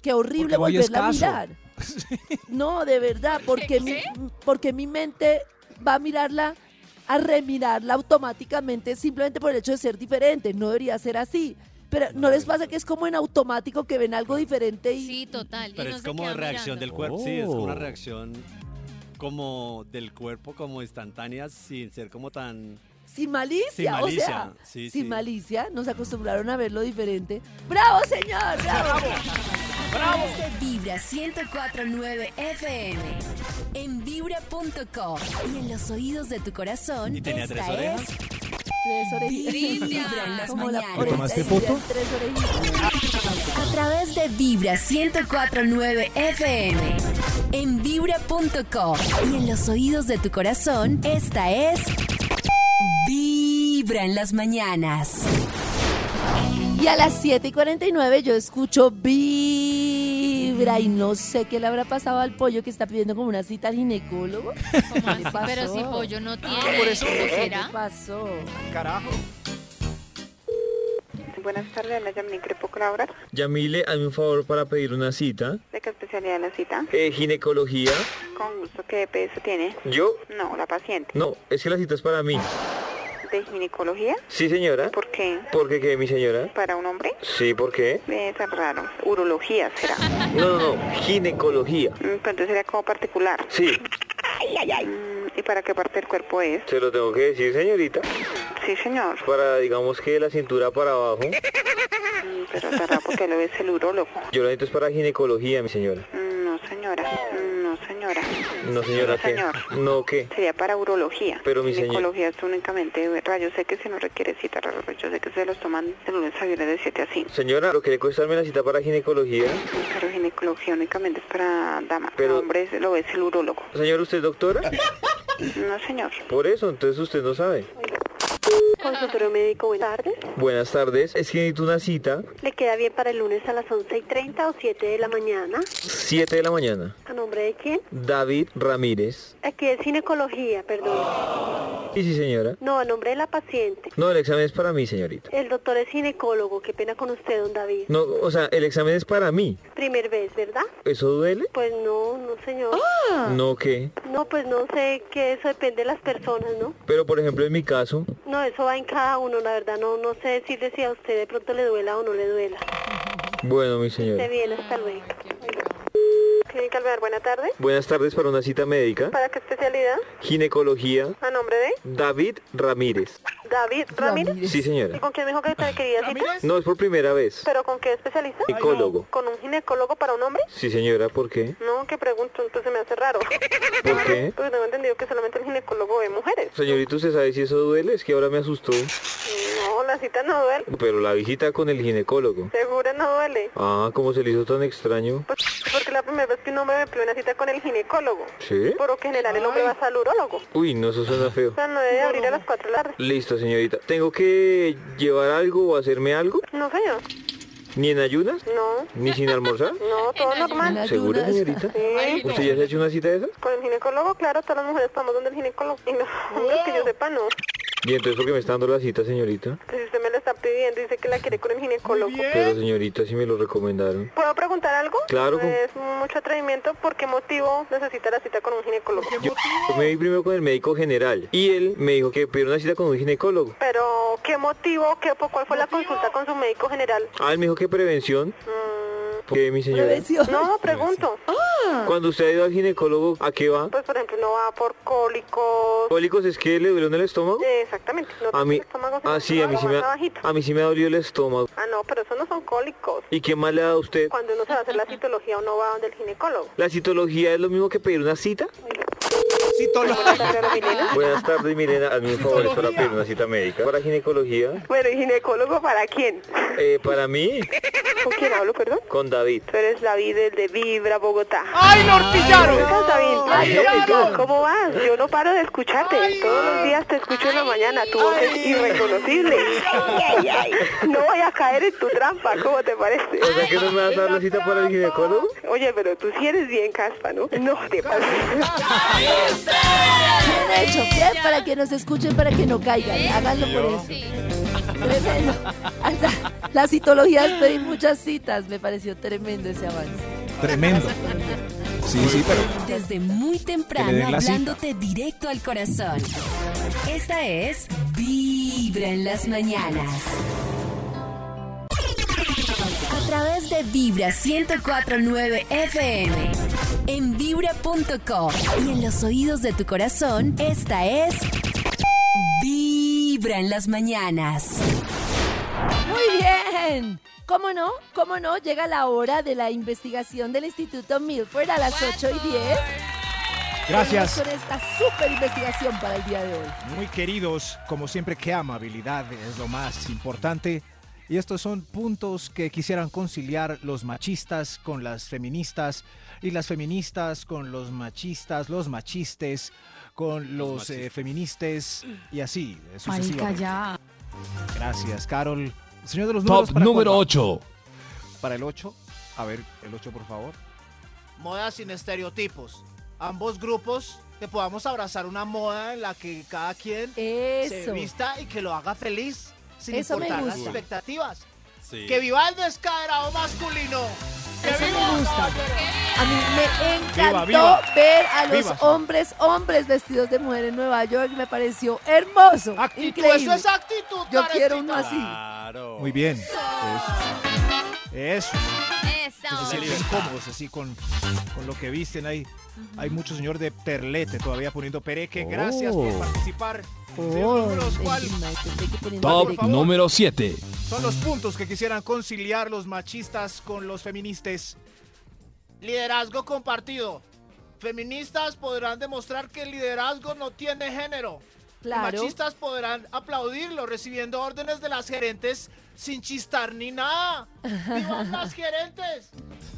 Qué horrible volverla a mirar. No, de verdad, porque mi, porque mi mente va a mirarla, a remirarla automáticamente simplemente por el hecho de ser diferente. No debería ser así. Pero ¿no les pasa que es como en automático que ven algo diferente y Sí, total. y Pero no es como reacción del cuerpo. Sí, es como una Oh. reacción como del cuerpo, como instantánea, sin ser como tan... sin malicia? Sin O sea, malicia, sí, sin sí. malicia, nos acostumbraron a verlo diferente. ¡Bravo, señor! ¡Bravo! De Vibra 104.9 FM. En vibra.com. Y en los oídos de tu corazón. ¿Y tenía esta tres orejas? es Tres orejitas. Vibra en las Como la mañanas. orejita tomaste de Vibra, foto? Tres orejitas. A través de Vibra 104.9 FM. En vibra.com. Y en los oídos de tu corazón. Esta es. Vibra en las mañanas. Y a las 7 y 49 yo escucho vibra y no sé qué le habrá pasado al pollo que está pidiendo como una cita al ginecólogo. ¿Cómo así? ¿Qué pasó? Pero si pollo no tiene. por eso- ¿cómo ¿Qué pasó? Carajo. Buenas tardes, habla Yamini Crepo Colaborar. Yamile, hazme un favor para pedir una cita. ¿De qué especialidad la cita? Eh, ginecología. Con gusto, ¿qué peso tiene? ¿Yo? No, la paciente. No, es que la cita es para mí. ¿De ginecología? Sí, señora. ¿Por qué? ¿Por qué qué, mi señora? ¿Para un hombre? Sí, ¿por qué? Es raro. Urología será. No, no, no, ginecología. Mm, Pero entonces sería como particular. Sí, Mm, ¿Y para qué parte del cuerpo es? se lo tengo que decir, señorita. Sí, señor. Para, digamos que de la cintura para abajo. Mm, Pero raro porque lo ves el urólogo. Yo lo necesito es para ginecología, mi señora. No, señora. No, señora. No, señora, No, ¿qué? señor. No, ¿qué? Sería para urología. Pero, mi señor- Ginecología es únicamente rayos sé que si no requiere cita, rayos yo sé que se los toman de lunes a viernes de 7 a 5. Señora, lo que le cuesta darme la cita para ginecología. Pero ginecología únicamente es para damas. Pero- Para hombres lo ves el urólogo. Señora, ¿usted es doctora? No, señor. Por eso, entonces usted no sabe. Consultorio médico, buenas tardes. Buenas tardes, es que necesito una cita. ¿Le queda bien para el lunes a las 11 y 30 o 7 de la mañana? 7 de la mañana. ¿A nombre de quién? David Ramírez. Aquí es ginecología, perdón. Sí, sí, señora. No, a nombre de la paciente. No, el examen es para mí, señorita. El doctor es ginecólogo. Qué pena con usted, don David. No, o sea, el examen es para mí. Primer vez, ¿verdad? ¿Eso duele? Pues no, no, señor. No, ¿qué? No, pues no sé que eso depende de las personas, ¿no? Pero, por ejemplo, en mi caso, No, eso va en cada uno, la verdad. No, no sé decirle si a usted de pronto le duela o no le duela. bueno, mi Esté señora. bien, hasta luego. Clínica Alvear, buena tarde. Buenas tardes para una cita médica. ¿Para qué especialidad? Ginecología. ¿A nombre de? David Ramírez. David Ramírez. Sí, ¿Y señora. con quién me dijo que te quería cita? No, es por primera vez. ¿Pero con qué especialista? Ginecólogo. ¿Con un ginecólogo para un hombre? Sí, señora, ¿por qué? No, que pregunto, entonces me hace raro. ¿Por qué? Porque tengo entendido que solamente el ginecólogo ve mujeres. Señorita, ¿usted sabe si eso duele? Es que ahora me asustó. No, la cita no duele. Pero la visita con el ginecólogo. Segura no duele. Ah, ¿cómo se le hizo tan extraño? Pues, porque la primera vez que un hombre me pide una cita con el ginecólogo. ¿Sí? Por lo que en general el hombre va al urólogo. Uy, no, eso suena feo. O sea, no debe abrir a las 4 de la tarde. Listo, señorita. ¿Tengo que llevar algo o hacerme algo? No, señor. ¿Ni en ayunas? No. ¿Ni sin almorzar? No, todo normal. ¿Segura, señorita? Sí. ¿Usted ya se ha hecho una cita de esa? Con el ginecólogo, claro, todas las mujeres estamos donde el ginecólogo. Y los hombres que yo sepa, no. ¿Y entonces por qué me está dando la cita, señorita? Pues si usted me lo está pidiendo, dice que la quiere con el ginecólogo. Pero, señorita, si me lo recomendaron. ¿Puedo preguntar algo? Claro, Es mucho atrevimiento. ¿Por qué motivo necesita la cita con un ginecólogo? Yo me vi primero con el médico general y él me dijo que pidiera una cita con un ginecólogo. Pero, ¿qué motivo? ¿Qué, ¿Cuál fue la consulta con su médico general? Ah, él me dijo que prevención. Mm, ¿Qué, mi señora? No, pregunto. Cuando usted ha ido al ginecólogo, ¿a qué va? Pues, por ejemplo, no va por cólicos. ¿Cólicos es que le duele en el estómago? Eh, Exactamente. No A mí, el estómago, ah, sí, a mí sí me, ha- abajito. a mí sí me ha dolido el estómago. Ah, no, pero eso no son cólicos. ¿Y qué más le ha dado a usted? Cuando uno se va a hacer la citología, uno va donde el ginecólogo. ¿La citología es lo mismo que pedir una cita? Buenas tardes, Milena. Buenas tardes, Milena. Hazme un favor, es para pedir una cita médica. ¿Para ginecología? Bueno, ¿y ginecólogo para quién? Eh, para mí, ¿Con quién hablo, perdón? con David. Tú eres David, el de Vibra, Bogotá. ¡Ay, lo pillaron! ¿Cómo estás, David? ¡Ay, Ay! ¿Cómo vas? Yo no paro de escucharte. Todos los días te escucho en la mañana. Tu voz es irreconocible. Ay, ay. No voy a caer en tu trampa. ¿Cómo te parece? O sea que no me vas a dar la cita para el ginecólogo? Oye, pero tú sí eres bien caspa, ¿no? No te pases. Tiene hecho. Bien, para que nos escuchen, para que no caigan. Háganlo por eso. Sí. Tremendo. Hasta La citología es pedir muchas citas. Me pareció tremendo ese avance. Tremendo. Sí, sí, pero Desde muy temprano cita. hablándote directo al corazón. Esta es Vibra en las mañanas. A través de Vibra 1049 FM. En vibra.com. Y en los oídos de tu corazón, esta es Vibra en las mañanas. Muy bien. ¿Cómo no? ¿Cómo no? Llega la hora de la investigación del Instituto Milford a las 8 y 10. gracias. Con esta super investigación para el día de hoy. Muy queridos, como siempre, qué amabilidad es lo más importante. Y estos son puntos que quisieran conciliar los machistas con las feministas y las feministas con los machistas, los machistes con los, eh, feministas y así eh, sucesivamente. ya. Gracias, Carol. Señor de los Top números, ¿para número cuándo? 8. Para el 8. A ver, el 8, por favor. Moda sin estereotipos. Ambos grupos que podamos abrazar una moda en la que cada quien se vista y que lo haga feliz sin Eso me importar las gusta. expectativas. Sí. Que viva el descaderado masculino. Que Eso me gusta. A mí me encantó viva. ver a los Viva. hombres, hombres vestidos de mujer en Nueva York. Me pareció hermoso. Actitud, increíble. eso es actitud. Yo quiero uno así. Claro. Muy bien. Eso. Eso. Que se sienten cómodos así con, con lo que visten ahí. Hay mucho señor de perlete todavía poniendo pereque. Gracias por Oh. participar. Señor Oh, números, ¿cuál Top número 7. son los puntos que quisieran conciliar los machistas con los feministas? Liderazgo compartido. Feministas podrán demostrar que el liderazgo no tiene género. Y Claro. Machistas podrán aplaudirlo recibiendo órdenes de las gerentes sin chistar ni nada. ¡Vivan las gerentes!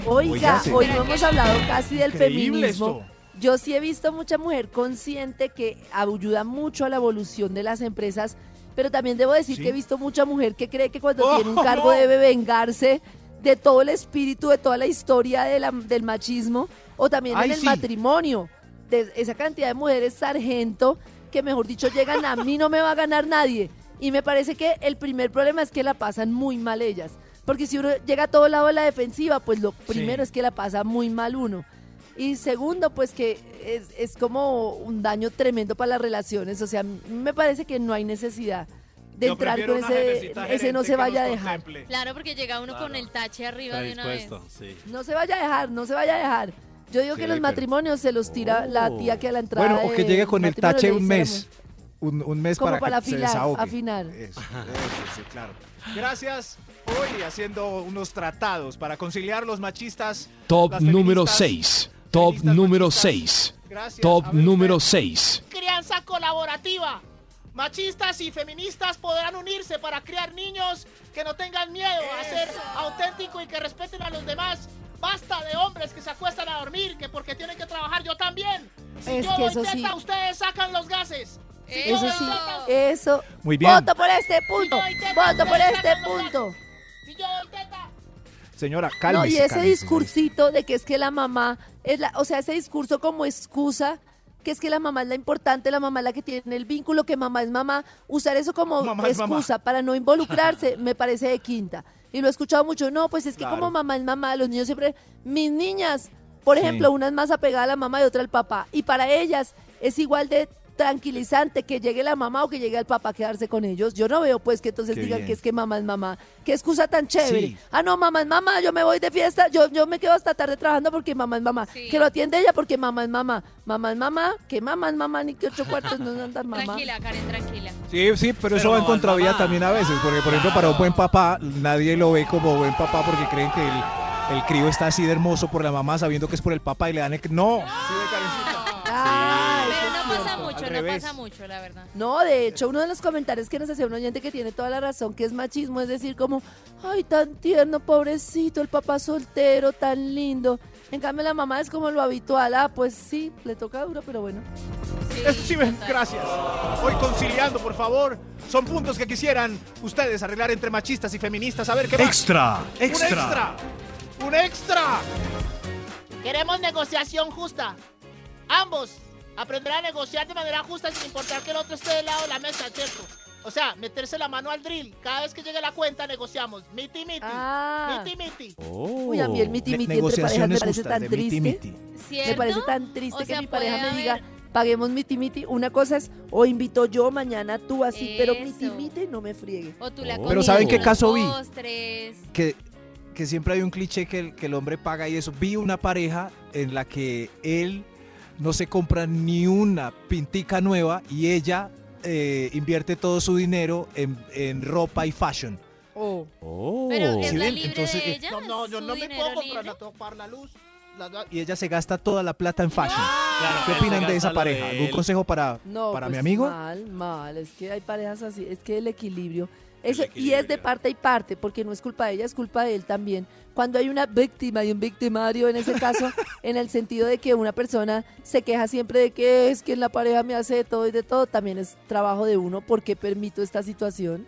Oiga, Óigase. hoy no hemos hablado casi del feminismo. esto. Yo sí he visto mucha mujer consciente que ayuda mucho a la evolución de las empresas, pero también debo decir Sí. que he visto mucha mujer que cree que cuando ¡Oh, tiene un cargo no! debe vengarse de todo el espíritu, de toda la historia de la- del machismo, o también Ay, en el sí. matrimonio, de esa cantidad de mujeres sargento que mejor dicho llegan a mí no me va a ganar nadie. Y me parece que el primer problema es que la pasan muy mal ellas. Porque si uno llega a todo lado de la defensiva, pues lo primero es que la pasa muy mal uno. Y segundo, pues que es, es como un daño tremendo para las relaciones. O sea, me parece que no hay necesidad de Yo entrar con ese, no se vaya a dejar. contemple. Claro, porque llega uno con el tache arriba Está de una vez. sí. No se vaya a dejar, no se vaya a dejar. Yo digo Sí, que los matrimonios se los tira la tía que a la entrada. Bueno, o que llegue con el tache un mes. Un, un mes Como para, para que se afinar, desahogue. afinar. Eso, eso, sí, claro. Gracias. Hoy haciendo unos tratados para conciliar los machistas. Top número feministas, 6. Top número machistas. 6. Gracias. Top número usted. 6. Crianza colaborativa. Machistas y feministas podrán unirse para criar niños que no tengan miedo a ser auténticos y que respeten a los demás. Basta de hombres que se acuestan a dormir, que porque tienen que trabajar yo también. Si Es yo que doy eso teta, sí. ustedes sacan los gases. Si yo Eso doy sí, teta, eso. Muy bien. Voto por este punto. Teta, Voto por este punto. si yo doy teta. Señora, No, cálmese. y ese cálmese. discursito de que es que la mamá es la, o sea, ese discurso como excusa que es que la mamá es la importante, la mamá es la que tiene el vínculo, que mamá es mamá, usar eso como Mamá es excusa para no involucrarse me parece de quinta. Y lo he escuchado mucho, no, pues es que Claro. como mamá es mamá, los niños siempre, mis niñas, por Sí. ejemplo, una es más apegada a la mamá y otra al papá, y para ellas es igual de tranquilizante que llegue la mamá o que llegue el papá a quedarse con ellos. Yo no veo pues que entonces Qué digan bien. que es que mamá es mamá. Qué excusa tan chévere. Sí. Ah, no, mamá es mamá, yo me voy de fiesta, yo, yo me quedo hasta tarde trabajando porque mamá es mamá. Sí. Que lo atiende ella porque mamá es mamá. Mamá es mamá, que mamá es mamá, ni que ocho cuartos no andan mamá. Tranquila, Karen, tranquila. Sí, sí, pero, eso Pero va en contravía mamá. también a veces. Porque, por ejemplo, para un buen papá, nadie lo ve como buen papá porque creen que el, el crío está así de hermoso por la mamá sabiendo que es por el papá y le dan el... No, sí, ve, mucho, no revés. pasa mucho, la verdad. No, de hecho, uno de los comentarios que nos hacía un oyente que tiene toda la razón, que es machismo, es decir, como, ay, tan tierno, pobrecito, el papá soltero, tan lindo. En cambio, la mamá es como lo habitual. Ah, pues sí, le toca duro, pero bueno. Eso sí, total. gracias. Hoy conciliando, por favor. Son puntos que quisieran ustedes arreglar entre machistas y feministas. A ver qué más. Extra, Un extra. Un extra. Queremos negociación justa. Ambos Aprender a negociar de manera justa sin importar que el otro esté del lado de la mesa, ¿cierto? O sea, meterse la mano al drill. Cada vez que llegue la cuenta, negociamos. Miti, miti. Ah. Miti, miti. Uy, a mí el miti Ne- miti entre parejas me parece tan miti, triste. miti. ¿Cierto? Me parece tan triste O que mi pareja me diga, paguemos miti miti. Una cosa es, o invito yo mañana tú así, pero miti miti no me friegue. O tú la Oh. Pero ¿saben qué caso vi? postres. que, que siempre hay un cliché que el, que el hombre paga y eso. Vi una pareja en la que él no se compra ni una pintica nueva y ella eh, invierte todo su dinero en, en ropa y fashion. Oh. Pero es ¿Sí la ven? libre Entonces, de eh, ella. No, no, yo ¿Su no me puedo comprar, la tengo pagar la luz. La- la- Y ella se gasta toda la plata en fashion. Claro, ¿Qué opinan de esa de pareja? ¿Algún consejo para, No, para mi pues, amigo? Mal, mal. Es que hay parejas así. Es que el equilibrio. Eso, y es de parte y parte, porque no es culpa de ella, es culpa de él también. Cuando hay una víctima y un victimario, en ese caso, en el sentido de que una persona se queja siempre de que es que en la pareja me hace de todo y de todo, también es trabajo de uno. ¿Por qué permito esta situación?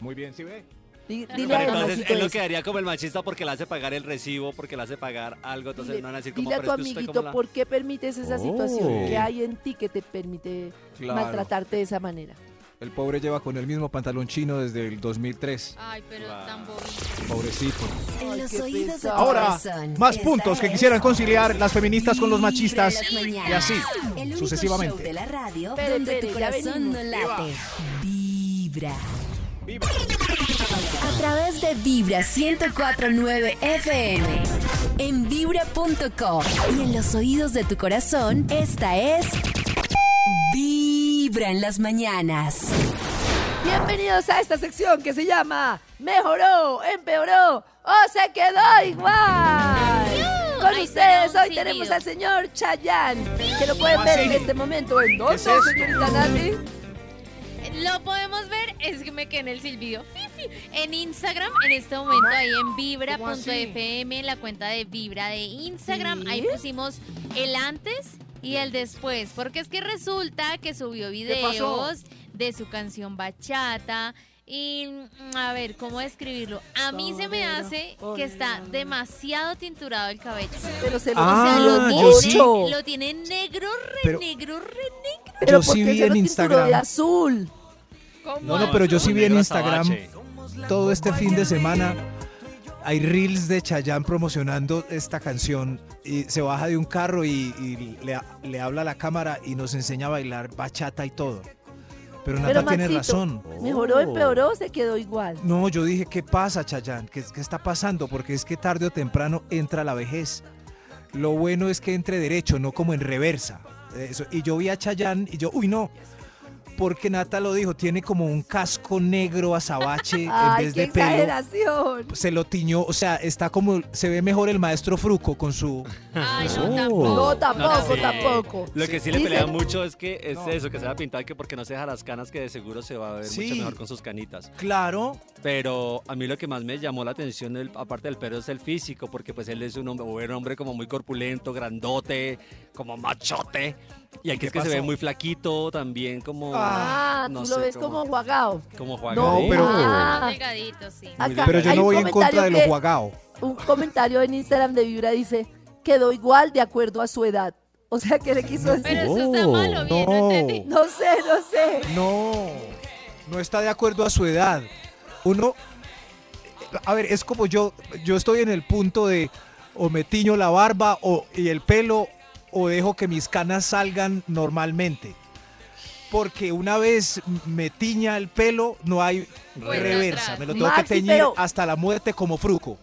Muy bien, ¿sí ve? Pero Dile Pero a entonces él lo quedaría como el machista porque le hace pagar el recibo, porque le hace pagar algo, entonces Dile, no van a decir como, dile a tu que amiguito la... por qué permites esa situación. Oh. ¿Qué hay en ti que te permite Claro. maltratarte de esa manera? El pobre lleva con el mismo pantalón chino desde el 2003. Ay, pero tan bobito. Pobrecito. En los oídos de. Ahora, corazón. más puntos que quisieran conciliar las feministas con los Vibra machistas. Y así, El único sucesivamente. show de la radio donde tu corazón no late. Vibra. A través de Vibra 1049 FM. En vibra.com. Y en los oídos de tu corazón, esta es. Vibra en las mañanas. Bienvenidos a esta sección que se llama Mejoró, empeoró o se quedó igual. Con Ay, ustedes hoy tenemos al señor Chayanne, que lo pueden ¿Cómo ver en este momento. ¿En dónde, es señorita Nati? Lo podemos ver, es que me quedé en el silbido. En Instagram, en este momento, ahí en vibra.fm, la cuenta de Vibra de Instagram, ¿Sí? ahí pusimos el antes y el después. Porque es que resulta que subió videos de su canción Bachata. Y mm, a ver, ¿cómo describirlo? A mí se me hace que está demasiado tinturado el cabello. Pero se lo Ah, o sea, lo yo tiene, sí. lo tiene negro, re Pero- negro, re negro. Pero Yo ¿por sí vi en Instagram. de azul. No, no, pero yo sí vi en Instagram todo este fin de semana. Hay reels de Chayanne promocionando esta canción y se baja de un carro y, y le, le habla a la cámara y nos enseña a bailar bachata y todo. Pero Nata Pero tiene razón. Mejoró, empeoró o se quedó igual. No, yo dije, ¿qué pasa, Chayanne? ¿Qué, ¿Qué está pasando? Porque es que tarde o temprano entra la vejez. Lo bueno es que entre derecho, no como en reversa. Eso. Y yo vi a Chayanne y yo, uy, no. Porque Nata lo dijo, tiene como un casco negro azabache en vez qué de pelo. exageración. Se lo tiñó, o sea, está como, se ve mejor el maestro Fruco con su... Ay, Oh. no, tampoco. No, tampoco, sí. tampoco. Lo que sí le pelea mucho es que es No. eso, que se va a pintar que porque no se deja las canas, que de seguro se va a ver Sí. mucho mejor con sus canitas. Claro, Pero a mí lo que más me llamó la atención, aparte del pelo, es el físico, porque pues él es un hombre, un hombre como muy corpulento, grandote, como machote. Y aquí ¿Qué es que se ve muy flaquito, también como... Ah, no tú sé, lo ves como juagao. Como Juan No, pero- Ah. Más delgadito, sí. Acá pero yo no un voy en contra de comentario lo que- juagao. Un comentario en Instagram de Vibra dice, quedó igual de acuerdo a su edad. O sea, ¿qué le quiso decir? Pero eso está malo, bien, no, no. entendí. No sé, no sé. No, no está de acuerdo a su edad. Uno, a ver, es como yo, yo estoy en el punto de o me tiño la barba o, y el pelo o dejo que mis canas salgan normalmente. Porque una vez me tiña el pelo, no hay reversa. atrás. Me lo tengo Maxi, que teñir pero- hasta la muerte como fruco.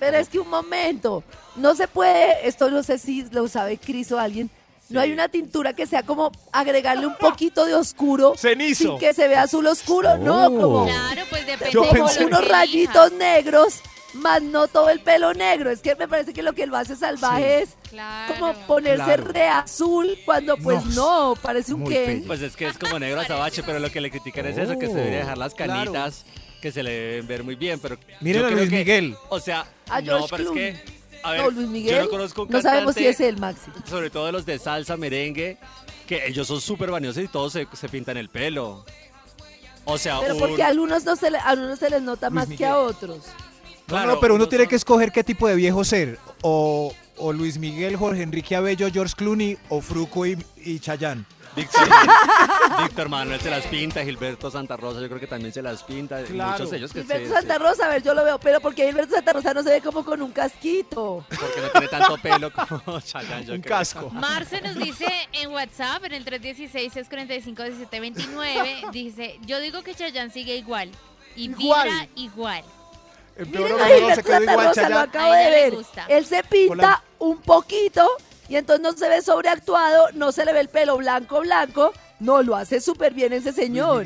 Pero es que un momento, no se puede, esto no sé si lo sabe Cris o alguien, no hay una tintura que sea como agregarle un poquito de oscuro Cenizo. sin que se vea azul oscuro, no, como, Claro, pues depende Yo de como pensé- unos rayitos negros, más no todo el pelo negro. Es que me parece que lo que lo hace salvaje es Claro. como ponerse Claro. re azul cuando pues No, no, parece un muy Ken. bello. Pues es que es como negro azabache, pero lo que le critican es eso, que se debería dejar las Claro. canitas, que se le deben ver muy bien, pero Miren yo a creo Luis que- Miguel. O sea, A no, George pero es que... A ver, no, Luis Miguel, yo no conozco un no sabemos si es el Maxi. sobre todo los de salsa, merengue, que ellos son súper vaniosos y todos se, se pintan el pelo. O sea, Pero un- porque a algunos, no se le- a algunos se les nota Luis más que a otros. Claro, no, pero uno tiene son- que escoger qué tipo de viejo ser. O, o Luis Miguel, Jorge Enrique Abello, George Clooney o Fruco y, y Chayanne. Víctor, Víctor Manuel se las pinta, Gilberto Santa Rosa yo creo que también se las pinta. Claro. Muchos de ellos que Gilberto se- Santa Rosa, a ver, yo lo veo, pero porque Gilberto Santa Rosa no se ve como con un casquito. porque no tiene tanto pelo como Chayanne, yo Un creo. casco. Marce nos dice en WhatsApp, en el 316-645-1729, dice, yo digo que Chayanne sigue igual. Y Igual. vibra igual. Miren a mejoró, se quedó igual Rosa, lo Chayanne. acabo A de ver. Él se pinta un poquito y entonces no se ve sobreactuado, no se le ve el pelo blanco, blanco. No, lo hace súper bien ese señor.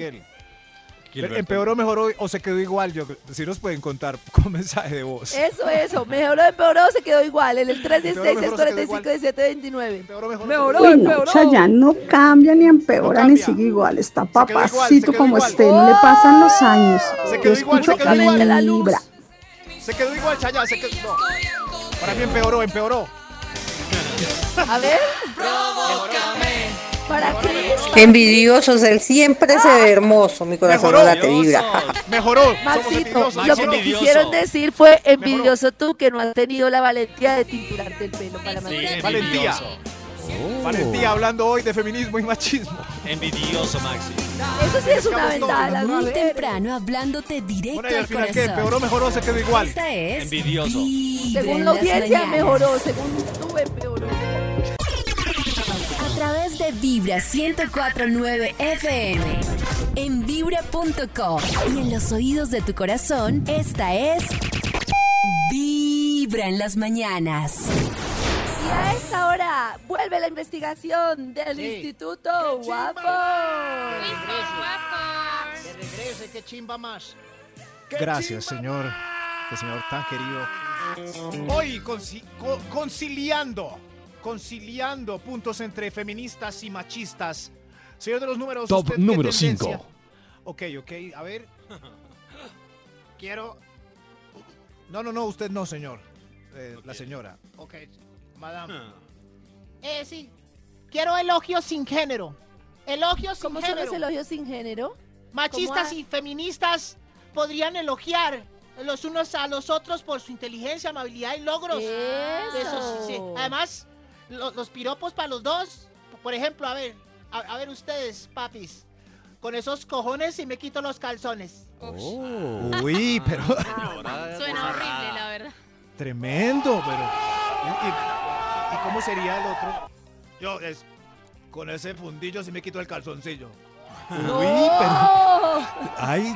Gilberto. ¿Empeoró, mejoró o se quedó igual? Yo, si nos pueden contar con mensaje de voz. Eso, eso. Mejoró, empeoró, se quedó igual. En el 316 Empeoró, mejoró, se quedó 45 1729 Empeoró, mejoró, Uy, no, empeoró. Chayanne no cambia ni empeora No ni sigue igual, está igual, papacito como igual. esté, no le pasan los años. Se Yo quedó igual, se quedó igual. de la luz. Se quedó igual Chayanne, se quedó... no. Para mí empeoró, empeoró. A ver. Para Cris. Envidiosos, él siempre se ve hermoso, mi corazón Mejoró. no late vibra. Mejoró. Somos Maxito, envidiosos. lo Maxi que envidioso. quisieron decir fue envidioso tú que no has tenido la valentía de tinturarte el pelo para Sí, mantener. Valentía. envidioso. Valentía hablando hoy de feminismo y machismo. Envidioso, Maxi. Eso sí es una Estamos ventaja. Muy temprano hablándote directo Bueno, y al al final, ¿qué? corazón. ¿Empeoró, mejoró, se quedó igual? Esta es Envidioso. Según la audiencia mañanas. mejoró, según tú empeoró. A través de Vibra 1049 FM. En vibra.com. Y en los oídos de tu corazón, esta es. Vibra en las mañanas. Y a esta hora vuelve la investigación del Sí. Instituto ¡Qué Guapo. Que regrese, que chimba más. Gracias, señor. Qué señor tan querido. Hoy conci- co- conciliando, conciliando puntos entre feministas y machistas. Señor de los números. Top ¿usted qué número tendencia? 5. Ok, ok, a ver. Quiero. No, no, no, usted no, señor. Eh, La señora. Ok, madame. Eh, sí. Quiero elogios sin género. Elogios sin ¿Cómo son género. los elogios sin género? Machistas ¿Cómo y feministas podrían elogiar los unos a los otros por su inteligencia, amabilidad y logros. Eso. sí, sí. Además, lo- los piropos para los dos. Por ejemplo, a ver, a, a ver ustedes, papis. Con esos cojones y me quito los calzones. Uy, pero Suena horrible, la verdad. tremendo, pero. ¿Y, cómo sería el otro? Yo, es. Con ese fundillo sí me quito el calzoncillo. Uy, pero. ¡Oh! Ay,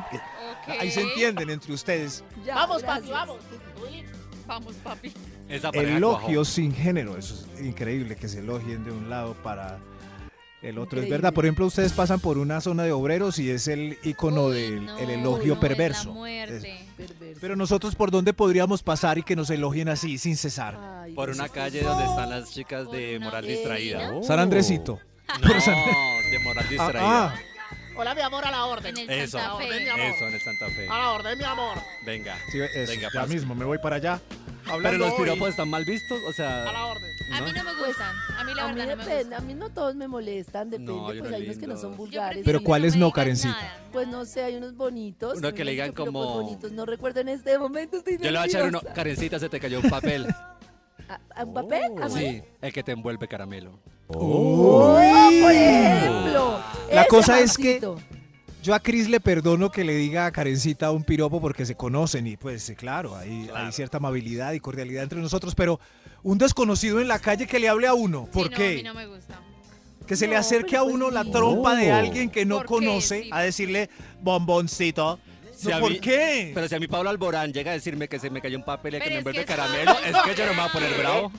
ahí se entienden entre ustedes. Ya, vamos, papi, vamos. Uy, Vamos, papi. Elogios sin género. Eso es increíble que se elogien de un lado para el otro. Es verdad. Por ejemplo, ustedes pasan por una zona de obreros y es el icono Uy, del no, el elogio no, perverso. La muerte. Perverso. Pero nosotros, ¿por dónde podríamos pasar y que nos elogien así, sin cesar? Ay, Por una calle donde están las chicas de moral distraída. San Andresito. No, de moral distraída. Ah, Hola, mi amor, a la orden. En el Eso. Santa Orden, Fe. mi amor. Eso, en el Santa Fe. A la orden, mi amor. Venga. sí, eso, Venga, ya pase. mismo me voy para allá. Pero los piropos están mal vistos, o A sea, la orden. A mí no me gustan. A mí la A mí no me depende, gustan. a mí no todos me molestan, depende, No, pues no hay unos que no son vulgares. Pero ¿cuáles me no, Karencita? nada. Pues no sé, hay unos bonitos. Uno me que le digan como- bonitos, no recuerdo en este momento, estoy yo le voy a echar uno. nerviosa. Karencita, se te cayó un papel. ¿A- a ¿Un papel? ¿A mí? Sí, el que te envuelve caramelo. Oh, por ejemplo. La cosa es que-. Yo a Cris le perdono que le diga a Karencita un piropo porque se conocen y pues claro, hay, hay cierta amabilidad y cordialidad entre nosotros, pero un desconocido en la calle que le hable a uno, ¿por Sí, no, qué? a mí no me gusta. Que se le acerque a pues uno la trompa de Oh. alguien que no conoce Sí. a decirle bomboncito. Si ¿Por mí- qué? Pero si a mi Pablo Alborán llega a decirme que se me cayó un papel y que me envuelve que caramelo, es que yo no me voy a poner bravo.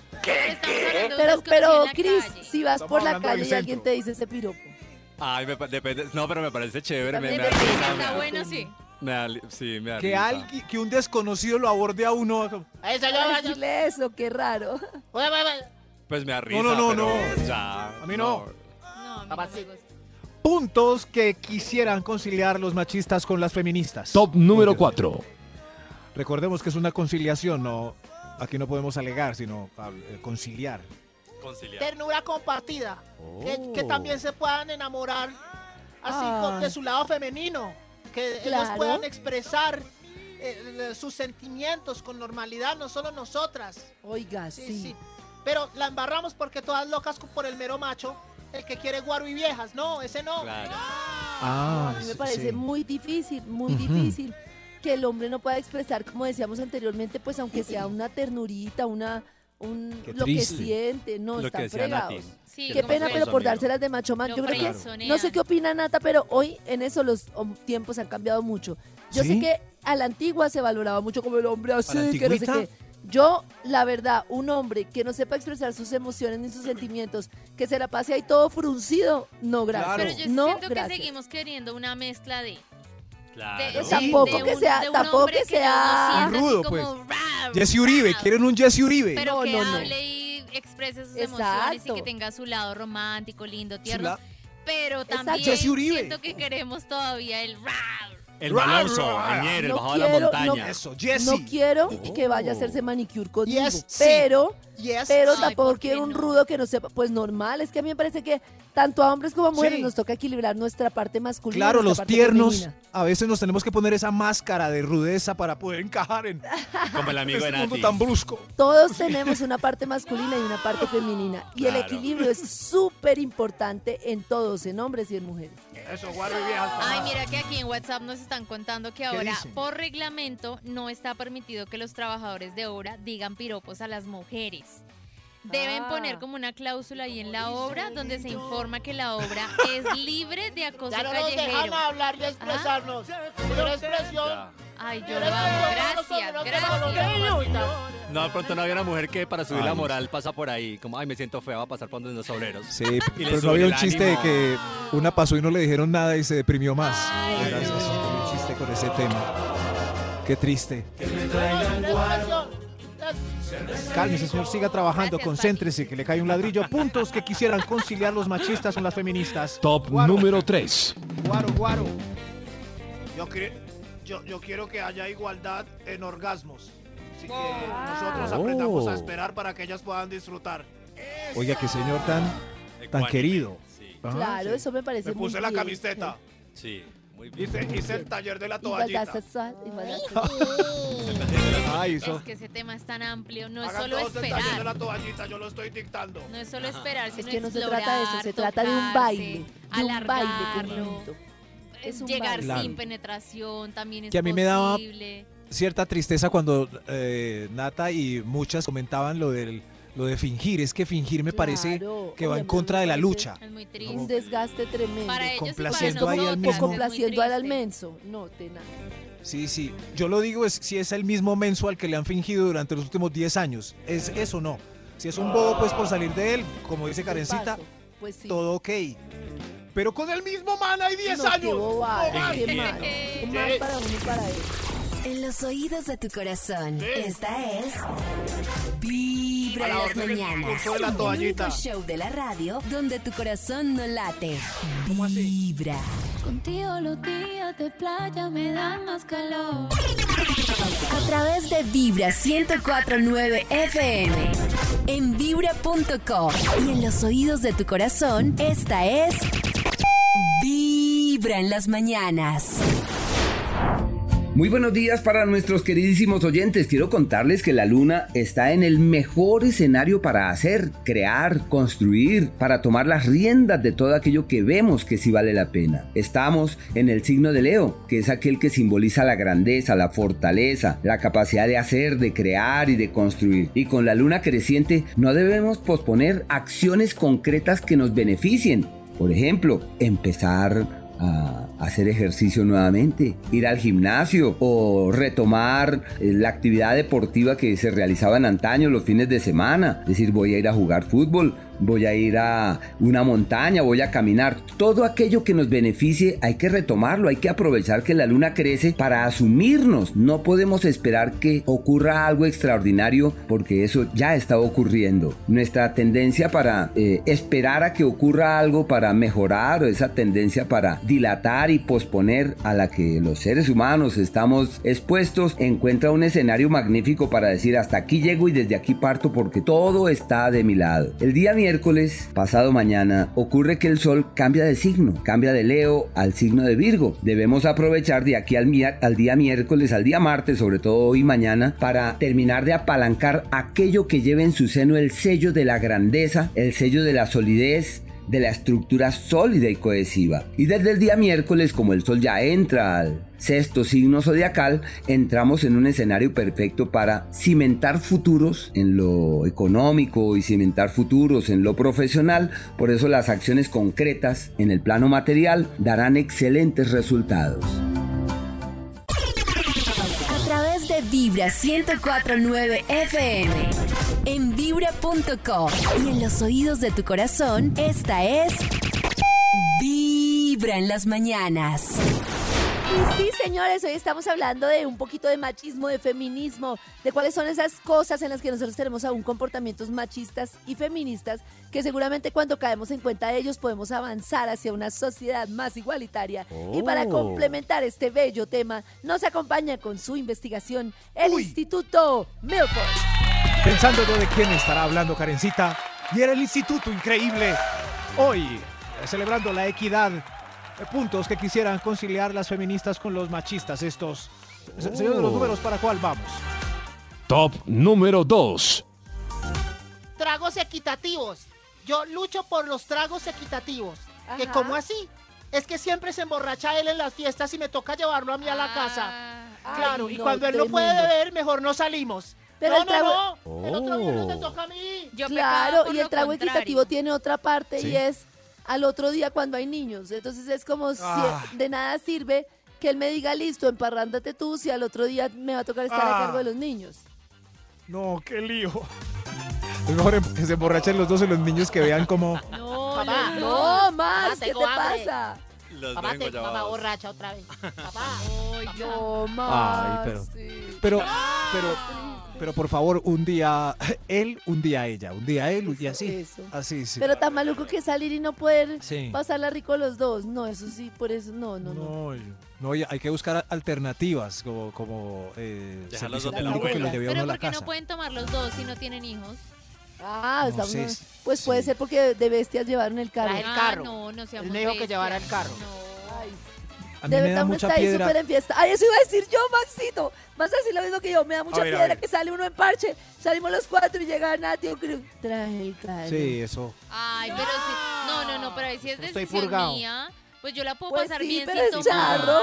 Pero, pero, Cris, si vas Estamos por la calle y alguien te dice ese piropo. Ay, me depende. No, pero me parece chévere. Me, me da depende. risa, me Está da- bueno, sí. me da li- sí, me da Que risa. alguien, que un desconocido lo aborde a uno. Señor. decirle eso, qué raro. Pues me da risa. no, no, pero no. Ya. A mí no. No, a mí no me Papacito. gusta. Puntos que quisieran conciliar los machistas con las feministas. Top número Porque 4. Recordemos que es una conciliación, no. Aquí no podemos alegar, sino eh, conciliar. Conciliar. Ternura compartida. Que, que también se puedan enamorar así con, de su lado femenino. Que ellos Claro. puedan expresar eh, sus sentimientos con normalidad, no solo nosotras. Oiga, Sí, sí. sí. pero la embarramos porque todas locas por el mero macho, el que quiere guaro y viejas. No, ese no. Ah, a mí me parece sí. muy difícil, muy difícil que el hombre no pueda expresar, como decíamos anteriormente, pues aunque sea una ternurita, una un Qué lo que siente, no, Lo están fregados. Sí, Qué pena, que pero por dárselas de macho man, yo creo que no sé qué opina Nata, pero hoy en eso los tiempos han cambiado mucho. Yo ¿Sí? sé que a la antigua se valoraba mucho como el hombre así, ¿A la que no sé qué. antigüita? Yo, la verdad, un hombre que no sepa expresar sus emociones ni sus sentimientos, que se la pase ahí todo fruncido, no gracias. Claro. Pero yo no siento que seguimos queriendo una mezcla de... Claro. de- Tampoco de que un- sea- un tampoco que sea rudo, como, pues. "Rah, Jesse Uribe, rah", quieren un Jesse Uribe. Pero No, que no, no. hable y exprese sus Exacto. emociones y que tenga su lado romántico, lindo, tierno. la- Pero también Jesse Uribe. siento que queremos todavía el rah. El Añer, el no bajado de la quiero, montaña. no- Eso, Jesse. No quiero que vaya a Oh. hacerse manicure conmigo, Yes, sí. pero, Yes, pero tampoco ¿por qué quiero un no? rudo que no sepa. Pues normal, es que a mí me parece que tanto a hombres como a mujeres Sí. nos toca equilibrar nuestra parte masculina. Claro, los parte tiernos, femenina. a veces nos tenemos que poner esa máscara de rudeza para poder encajar en Como el amigo de este mundo tan brusco. Todos tenemos una parte masculina y una parte femenina. Y el equilibrio es súper importante en todos, en hombres y en mujeres. Eso, guarro y viejas. Ay, mira que aquí en WhatsApp nos están contando que ahora dicen? por reglamento no está permitido que los trabajadores de obra digan piropos a las mujeres. Deben Ah. poner como una cláusula ahí en la obra donde se informa que la obra es libre de acoso Ya no nos dejan callejero. hablar y expresarnos. Una expresión. Ay, yo lo amo. Gracias, no gracias. No, de pronto no había una mujer que para subir Ay, la moral pasa por ahí. Como, ay, me siento fea, va a pasar por donde los obreros. Sí, pero no había un chiste de que una pasó y no le dijeron nada y se deprimió más. Ay, Gracias, no. había un chiste con ese tema. Qué triste. Cálmese, señor, siga trabajando, Gracias, concéntrese, que le cae un ladrillo. Puntos que quisieran conciliar los machistas con las feministas. Top Guaro. número 3. Guaro, guaro. Yo, cre- yo, yo quiero que haya igualdad en orgasmos. Así que nosotros Oh. aprendamos a esperar para que ellas puedan disfrutar. Oiga, qué señor tan, tan Ecuánime. querido. Sí, Ah, Claro, sí. eso me parece Me muy puse la bien. camiseta. sí, muy bien. Hice, hice el taller de la Igualdad toallita. sexual, igualdad sexual. Ay, Es eso. que ese tema es tan amplio, no es Hagan solo todos el taller de la esperar. toallita, yo lo estoy dictando. No es solo esperar, Es sino que no se trata de eso, se trata de un tocarse, baile, de un baile alargarlo, conjunto. Es un llegar. Claro. sin penetración también es Que a mí me daba- posible. Cierta tristeza cuando eh, Nata y muchas comentaban lo del lo de fingir. Es que fingir me parece Claro, que va en contra de la parece lucha. Es muy Un triste. desgaste tremendo. Para ellos y para complaciendo ahí al nosotras, mismo- complaciendo al, al triste. menso. No, te nada. Sí, sí. Yo lo digo es si es el mismo mensual que le han fingido durante los últimos 10 años. Es eso no. Si es un bobo, pues por salir de él, como dice Karencita. Pues sí. todo ok. Pero con el mismo man hay 10 no, Qué años. bobada, No qué mal. Qué mal para uno y para él. En los oídos de tu corazón, esta es Vibra A en la las mañanas. de la El único show de la radio donde tu corazón no late. Vibra. Contigo los días de playa me dan más calor. A través de Vibra 1049 FM. En vibra.com. Y en los oídos de tu corazón, esta es En las mañanas. Muy buenos días para nuestros queridísimos oyentes. Quiero contarles que la luna está en el mejor escenario para hacer, crear, construir, para tomar las riendas de todo aquello que vemos que sí vale la pena. Estamos en el signo de Leo, que es aquel que simboliza la grandeza, la fortaleza, la capacidad de hacer, de crear y de construir. Y con la luna creciente no debemos posponer acciones concretas que nos beneficien. Por ejemplo, empezar a hacer ejercicio nuevamente, ir al gimnasio o retomar eh, la actividad deportiva que se realizaba en antaño los fines de semana. Decir, voy a ir a jugar fútbol, voy a ir a una montaña, voy a caminar. Todo aquello que nos beneficie hay que retomarlo, hay que aprovechar que la luna crece para asumirnos. No podemos esperar que ocurra algo extraordinario porque eso ya está ocurriendo. Nuestra tendencia para eh, esperar a que ocurra algo para mejorar o esa tendencia para dilatar y posponer a la que los seres humanos estamos expuestos encuentra un escenario magnífico para decir hasta aquí llego y desde aquí parto porque todo está de mi lado. El día miércoles, pasado mañana, ocurre que el sol cambia de signo, cambia de Leo al signo de Virgo. Debemos aprovechar de aquí al, al día miércoles, al día martes, sobre todo hoy mañana, para terminar de apalancar aquello que lleve en su seno el sello de la grandeza, el sello de la solidez, de la estructura sólida y cohesiva. Y desde el día miércoles, como el sol ya entra al sexto signo zodiacal, entramos en un escenario perfecto para cimentar futuros en lo económico y cimentar futuros en lo profesional. Por eso las acciones concretas en el plano material darán excelentes resultados. A través de Vibra 1049 FM. En vibra.com. Y en los oídos de tu corazón, esta es. Vibra en las mañanas. Y sí, señores, hoy estamos hablando de un poquito de machismo, de feminismo, de cuáles son esas cosas en las que nosotros tenemos aún comportamientos machistas y feministas que seguramente cuando caemos en cuenta de ellos podemos avanzar hacia una sociedad más igualitaria. Y para Oh. complementar este bello tema, nos acompaña con su investigación el Instituto Milford. Pensando yo de quién estará hablando Karencita, y era el Instituto Increíble. Hoy, celebrando la equidad, puntos que quisieran conciliar las feministas con los machistas. Estos. Señor de los Oh. números, ¿para cuál vamos? Top número 2. Tragos equitativos. Yo lucho por los tragos equitativos. ¿Que Ajá. cómo así? Es que siempre se emborracha él en las fiestas y me toca llevarlo a mí a la casa. Claro, Ay, y no, cuando él no puede beber, mejor no salimos. Pero no, el no, trago- no. El otro día no te toca a mí. Yo Claro, y el trago contrario. equitativo tiene otra parte Sí. y es al otro día cuando hay niños. Entonces es como si Ah. de nada sirve que él me diga, listo, emparrándate tú, si al otro día me va a tocar estar a Ah. cargo de los niños. No, qué lío. Es mejor em- que se emborrachen los dos y los niños que vean como. No, Papá, no, No, no. más, Papá, ¿qué te hambre. pasa? Los Papá, vengo te, bajados. borracha otra vez. Papá. No, más. pero- sí. Pero, pero, pero por favor, un día él, un día ella, un día él y así. Eso. Así, sí. Pero tan maluco que salir y no poder Sí. pasarla rico los dos. No, eso sí, por eso no, no, no. No, hay que buscar alternativas, como, como eh, Dejarlos servicio donde la público que los Pero a la ¿por qué casa. no pueden tomar los dos si no tienen hijos? Ah, No estamos- sé, pues puede sí. ser porque de bestias llevaron el carro. Traje el Ah, carro. no, no seamos Él me dijo que llevara el carro. No. A mí de me verdad da uno mucha está ahí súper en fiesta. Ay, eso iba a decir yo, Maxito. Vas a decir lo mismo que yo. Me da mucha ver, a piedra ver. que sale uno en parche. Salimos los cuatro y llega Nati. yo creo, Traje el carro. Sí, eso. Ay, pero sí. No, no, no, pero sí es Estoy decisión purgado. mía. Pues yo la puedo Pues pasar sí, bien pero sin es tomar. charro.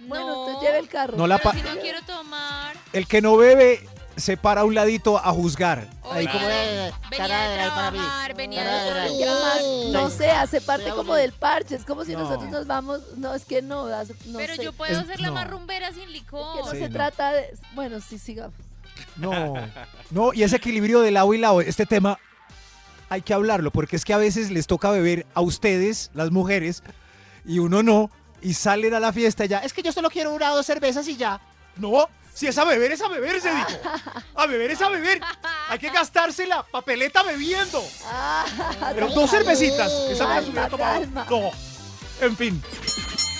Bueno, No, usted lleve el carro. No la pero pa- si no quiero tomar. El que no bebe se para a un ladito a juzgar. Ahí como de venía de trabajar, venía de. Y además, no sé, hace parte como del parche. Es como si No. nosotros nos vamos. No, es que no. Pero sé. yo puedo Es- hacer la no. más rumbera sin licor. Que no Sí, se no. trata de. Bueno, sí, sigamos. No, no, y ese equilibrio de lado y lado, este tema hay que hablarlo, porque es que a veces les toca beber a ustedes, las mujeres, y uno no, y salen a la fiesta y ya. Es que yo solo quiero una o dos cervezas y ya. No, si es a beber, es a beber, se dijo. A beber es a beber. Hay que gastarse la papeleta bebiendo. Pero dos cervecitas. Esa me hubiera Ah, tomado. No. En fin.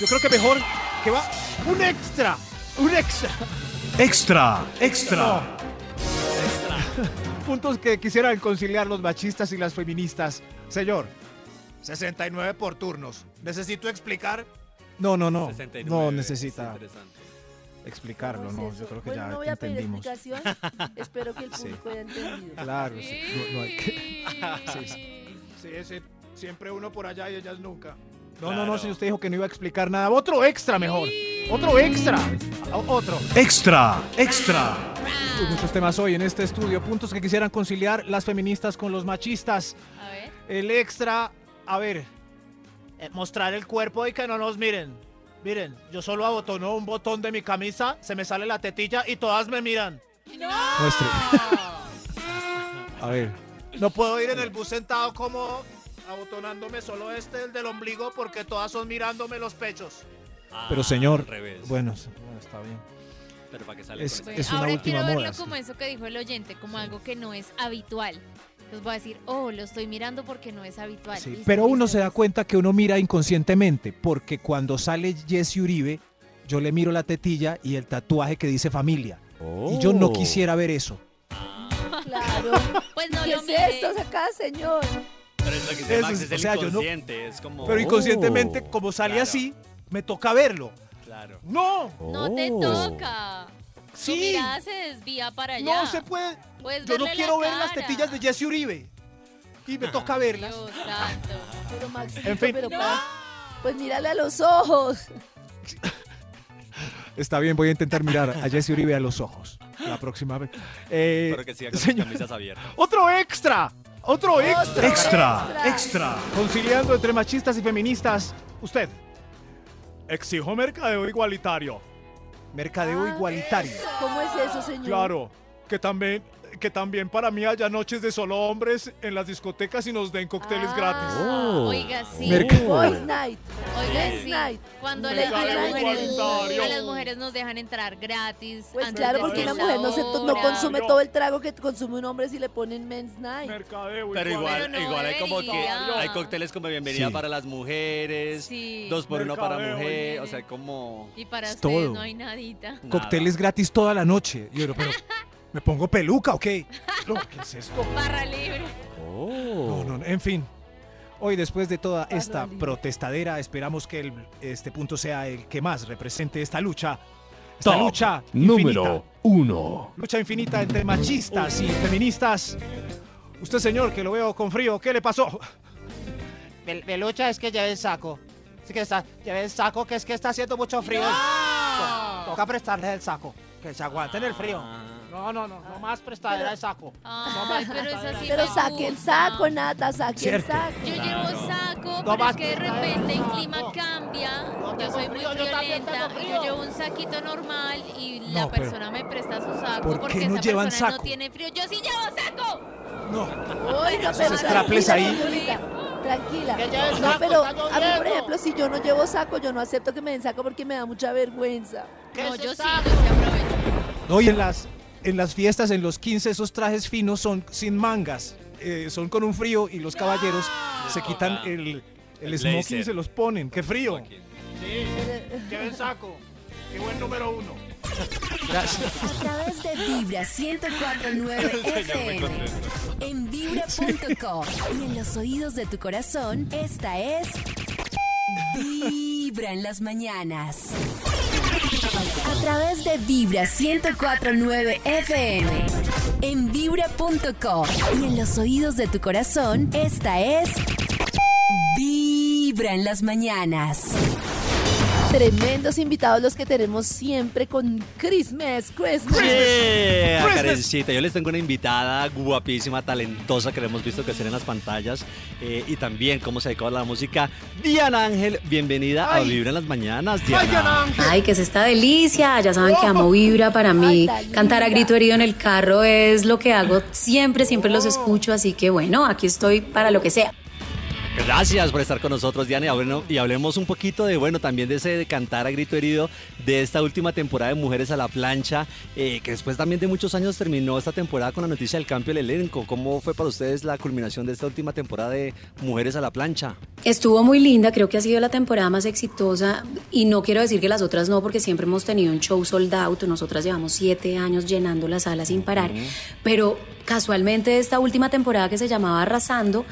Yo creo que mejor que va un extra. Un extra. Extra, extra. Puntos que quisieran conciliar los machistas y las feministas. Señor. 69 por turnos. ¿Necesito explicar? No, no, no. 69, no es necesita interesante. Explicarlo, ¿Cómo no. es Yo creo que Bueno, ya no voy a pedir entendimos. explicación. Espero que el Sí. público haya entendido. Claro, sí. No, no hay que- Sí, sí. Ese, siempre uno por allá y ellas nunca. No, no, no, si usted dijo que no iba a explicar nada. Otro extra mejor. Otro extra. Otro. Extra, extra. Muchos temas hoy en este estudio. Puntos que quisieran conciliar las feministas con los machistas. A ver. El extra, a ver, Eh, mostrar el cuerpo y que no nos miren. Miren, yo solo abotono un botón de mi camisa, se me sale la tetilla y todas me miran. muestre. A ver. No puedo ir en el bus sentado como abotonándome solo este, el del ombligo, porque todas son mirándome los pechos. Pero señor, revés. bueno, bueno, está bien. Pero para que sale Es- con Bueno, es una ahora última quiero moda, verlo sí. como eso que dijo el oyente, como algo que no es habitual. Entonces voy a decir, oh, lo estoy mirando porque no es habitual. Sí, Listo, pero uno listo, se da cuenta que uno mira inconscientemente, porque cuando sale Jesse Uribe, yo le miro la tetilla y el tatuaje que dice familia. Y yo no Oh. quisiera ver eso. Claro. Pues no ¿Qué lo es mire. esto acá, señor? Pero es lo que dice Eso Max, es- o el sea, yo no- inconsciente, es como... Pero inconscientemente, Oh. como sale Claro. así, me toca verlo. Claro. ¡No! No te Oh. toca. Sí. Mirada se desvía para allá. No se puede. Puedes Yo no quiero la ver las tetillas de Jesse Uribe. Y me toca verlas. Dios santo. Pero Maxito, En fin. pero para- pues mírale a los ojos. Está bien, voy a intentar mirar a Jesse Uribe a los ojos la próxima vez. Eh, Pero que siga con sus señor- camisas abiertas. ¡Otro extra! ¡Otro extra! Extra, extra. Conciliando entre machistas y feministas. Usted. Exijo mercadeo igualitario. Mercadeo Ah, igualitario. ¿Cómo es eso, señor? Claro, que también, que también para mí haya noches de solo hombres en las discotecas y nos den cócteles gratis. Ah, Oiga, sí. Merca- Boys Night. Oiga, sí. Night. Cuando a, las Night. mujeres, a las mujeres nos dejan entrar gratis. Pues antes claro, de porque una mujer no, se, no consume todo el trago que consume un hombre si le ponen Men's Night. Mercadeo Pero igual, Pero no igual hay como que hay cócteles como bienvenida Sí. para las mujeres, Sí. dos por uno para mujer, o sea, como Y para Es ustedes todo. no hay nadita. nada. Cócteles gratis toda la noche. Yo, pero, ¿me pongo peluca o qué? No, ¿Qué es esto? Barra libre. No, no, no, en fin. Hoy, después de toda esta libre. protestadera, esperamos que el- este punto sea el que más represente esta lucha. Esta Top lucha número infinita. uno. Lucha infinita entre machistas y feministas. Usted, señor, que lo veo con frío, ¿qué le pasó? Belucha es que lleve el saco. Sí que está, lleve el saco, que es que está haciendo mucho frío. To- Toca prestarle el saco. Que se aguanten el frío. No, no, no, no más prestadera el saco. Ay, pero es así. Pero me saque el gusta. saco, Nata, saque Cierto. el saco. Yo llevo saco, No pero es más que de prestadera repente el clima cambia. Yo tengo soy muy frío, yo también violenta. tengo y frío. Yo llevo un saquito normal y la No, pero- persona me presta su saco ¿por qué porque no esa llevan persona saco? no tiene frío. Yo sí llevo saco. No. Oiga, pero strapless tranquila, ahí. Tranquila. Que lleve el No, saco, pero está a mí, por lloviendo. ejemplo, si yo no llevo saco, yo no acepto que me den saco porque me da mucha vergüenza. ¿Qué No, es yo sí, yo sí aprovecho. No, y en las, en las fiestas, en los 15, esos trajes finos son sin mangas. Eh, son con un frío y los caballeros se quitan el, el, El smoking y se los ponen. ¡Qué frío! Sí, saco. Qué buen número uno. Gracias. A través de Vibra 1049 FM. En vibra.com. Y en los oídos de tu corazón, esta es. Vibra en las mañanas. A través de Vibra 1049 FM. En vibra.com. Y en los oídos de tu corazón, esta es. Vibra en las mañanas. Tremendos invitados los que tenemos siempre con Christmas, Christmas. Yeah, Christmas. Karencita, yo les tengo una invitada guapísima, talentosa que la hemos visto crecer en las pantallas eh, y también cómo se dedicó a la música. Diana Ángel, bienvenida a Ay. Vibra en las Mañanas, ¡Ay, Diana. Ángel! Ay, que es esta delicia. Ya saben que amo Vibra. Para mí, Ay, cantar a grito herido en el carro es lo que hago. Siempre, siempre los escucho. Así que bueno, aquí estoy para lo que sea. Gracias por estar con nosotros, Diana, y, hablemos- y hablemos un poquito de, bueno, también de ese de cantar a grito herido de esta última temporada de Mujeres a la Plancha, eh, que después también de muchos años terminó esta temporada con la noticia del cambio del elenco. ¿Cómo fue para ustedes la culminación de esta última temporada de Mujeres a la Plancha? Estuvo muy linda, creo que ha sido la temporada más exitosa y no quiero decir que las otras no, porque siempre hemos tenido un show sold out, nosotras llevamos siete años llenando la sala sin parar, pero casualmente esta última temporada que se llamaba Arrasando,